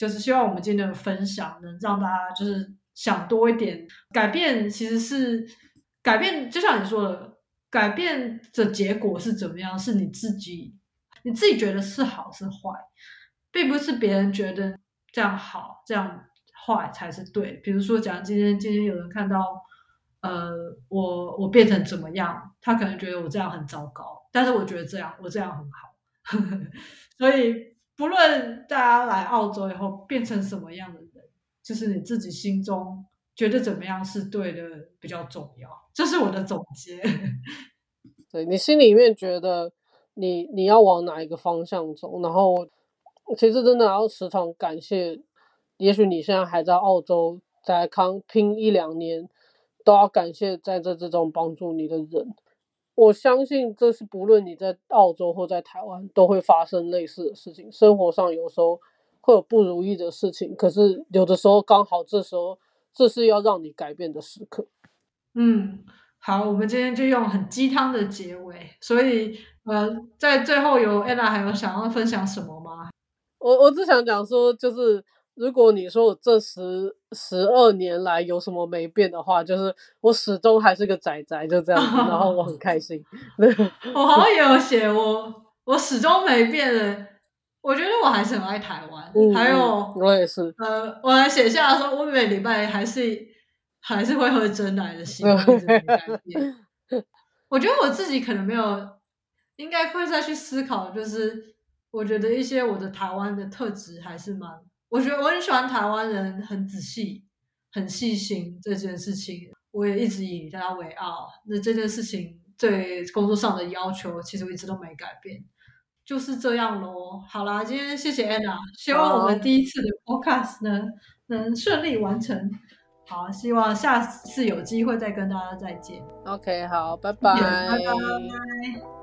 就是希望我们今天的分享能让大家就是想多一点，改变其实是改变，就像你说的，改变的结果是怎么样，是你自己你自己觉得是好是坏，并不是别人觉得这样好这样坏才是对。比如说，假如今天今天有人看到，呃，我我变成怎么样，他可能觉得我这样很糟糕，但是我觉得这样我这样很好。所以，不论大家来澳洲以后变成什么样的人，就是你自己心中觉得怎么样是对的比较重要。这是我的总结。对，你心里面觉得你你要往哪一个方向走，然后其实真的要时常感谢。也许你现在还在澳洲，在康拼一两年，都要感谢在这之中帮助你的人。我相信这是不论你在澳洲或在台湾，都会发生类似的事情。生活上有时候会有不如意的事情，可是有的时候刚好这时候，这是要让你改变的时刻。嗯，好，我们今天就用很鸡汤的结尾。所以，呃，在最后有 Anna 还有想要分享什么吗？我我只想讲说，就是。如果你说我这十十二年来有什么没变的话，就是我始终还是个宅宅，就这样子，然后我很开心。我好像也 有写我，我始终没变的。我觉得我还是很爱台湾，嗯、还有我也是。呃，我还写下说，我每礼拜还是还是会喝真奶的习惯一直没改变。我觉得我自己可能没有，应该会再去思考，就是我觉得一些我的台湾的特质还是蛮。我觉得我很喜欢台湾人很仔细、很细心这件事情，我也一直以他为傲。那这件事情对工作上的要求，其实我一直都没改变，就是这样喽。好啦，今天谢谢 Anna，希望我们第一次的 Podcast 呢能顺利完成。好，希望下次有机会再跟大家再见。OK，好，拜拜。拜拜。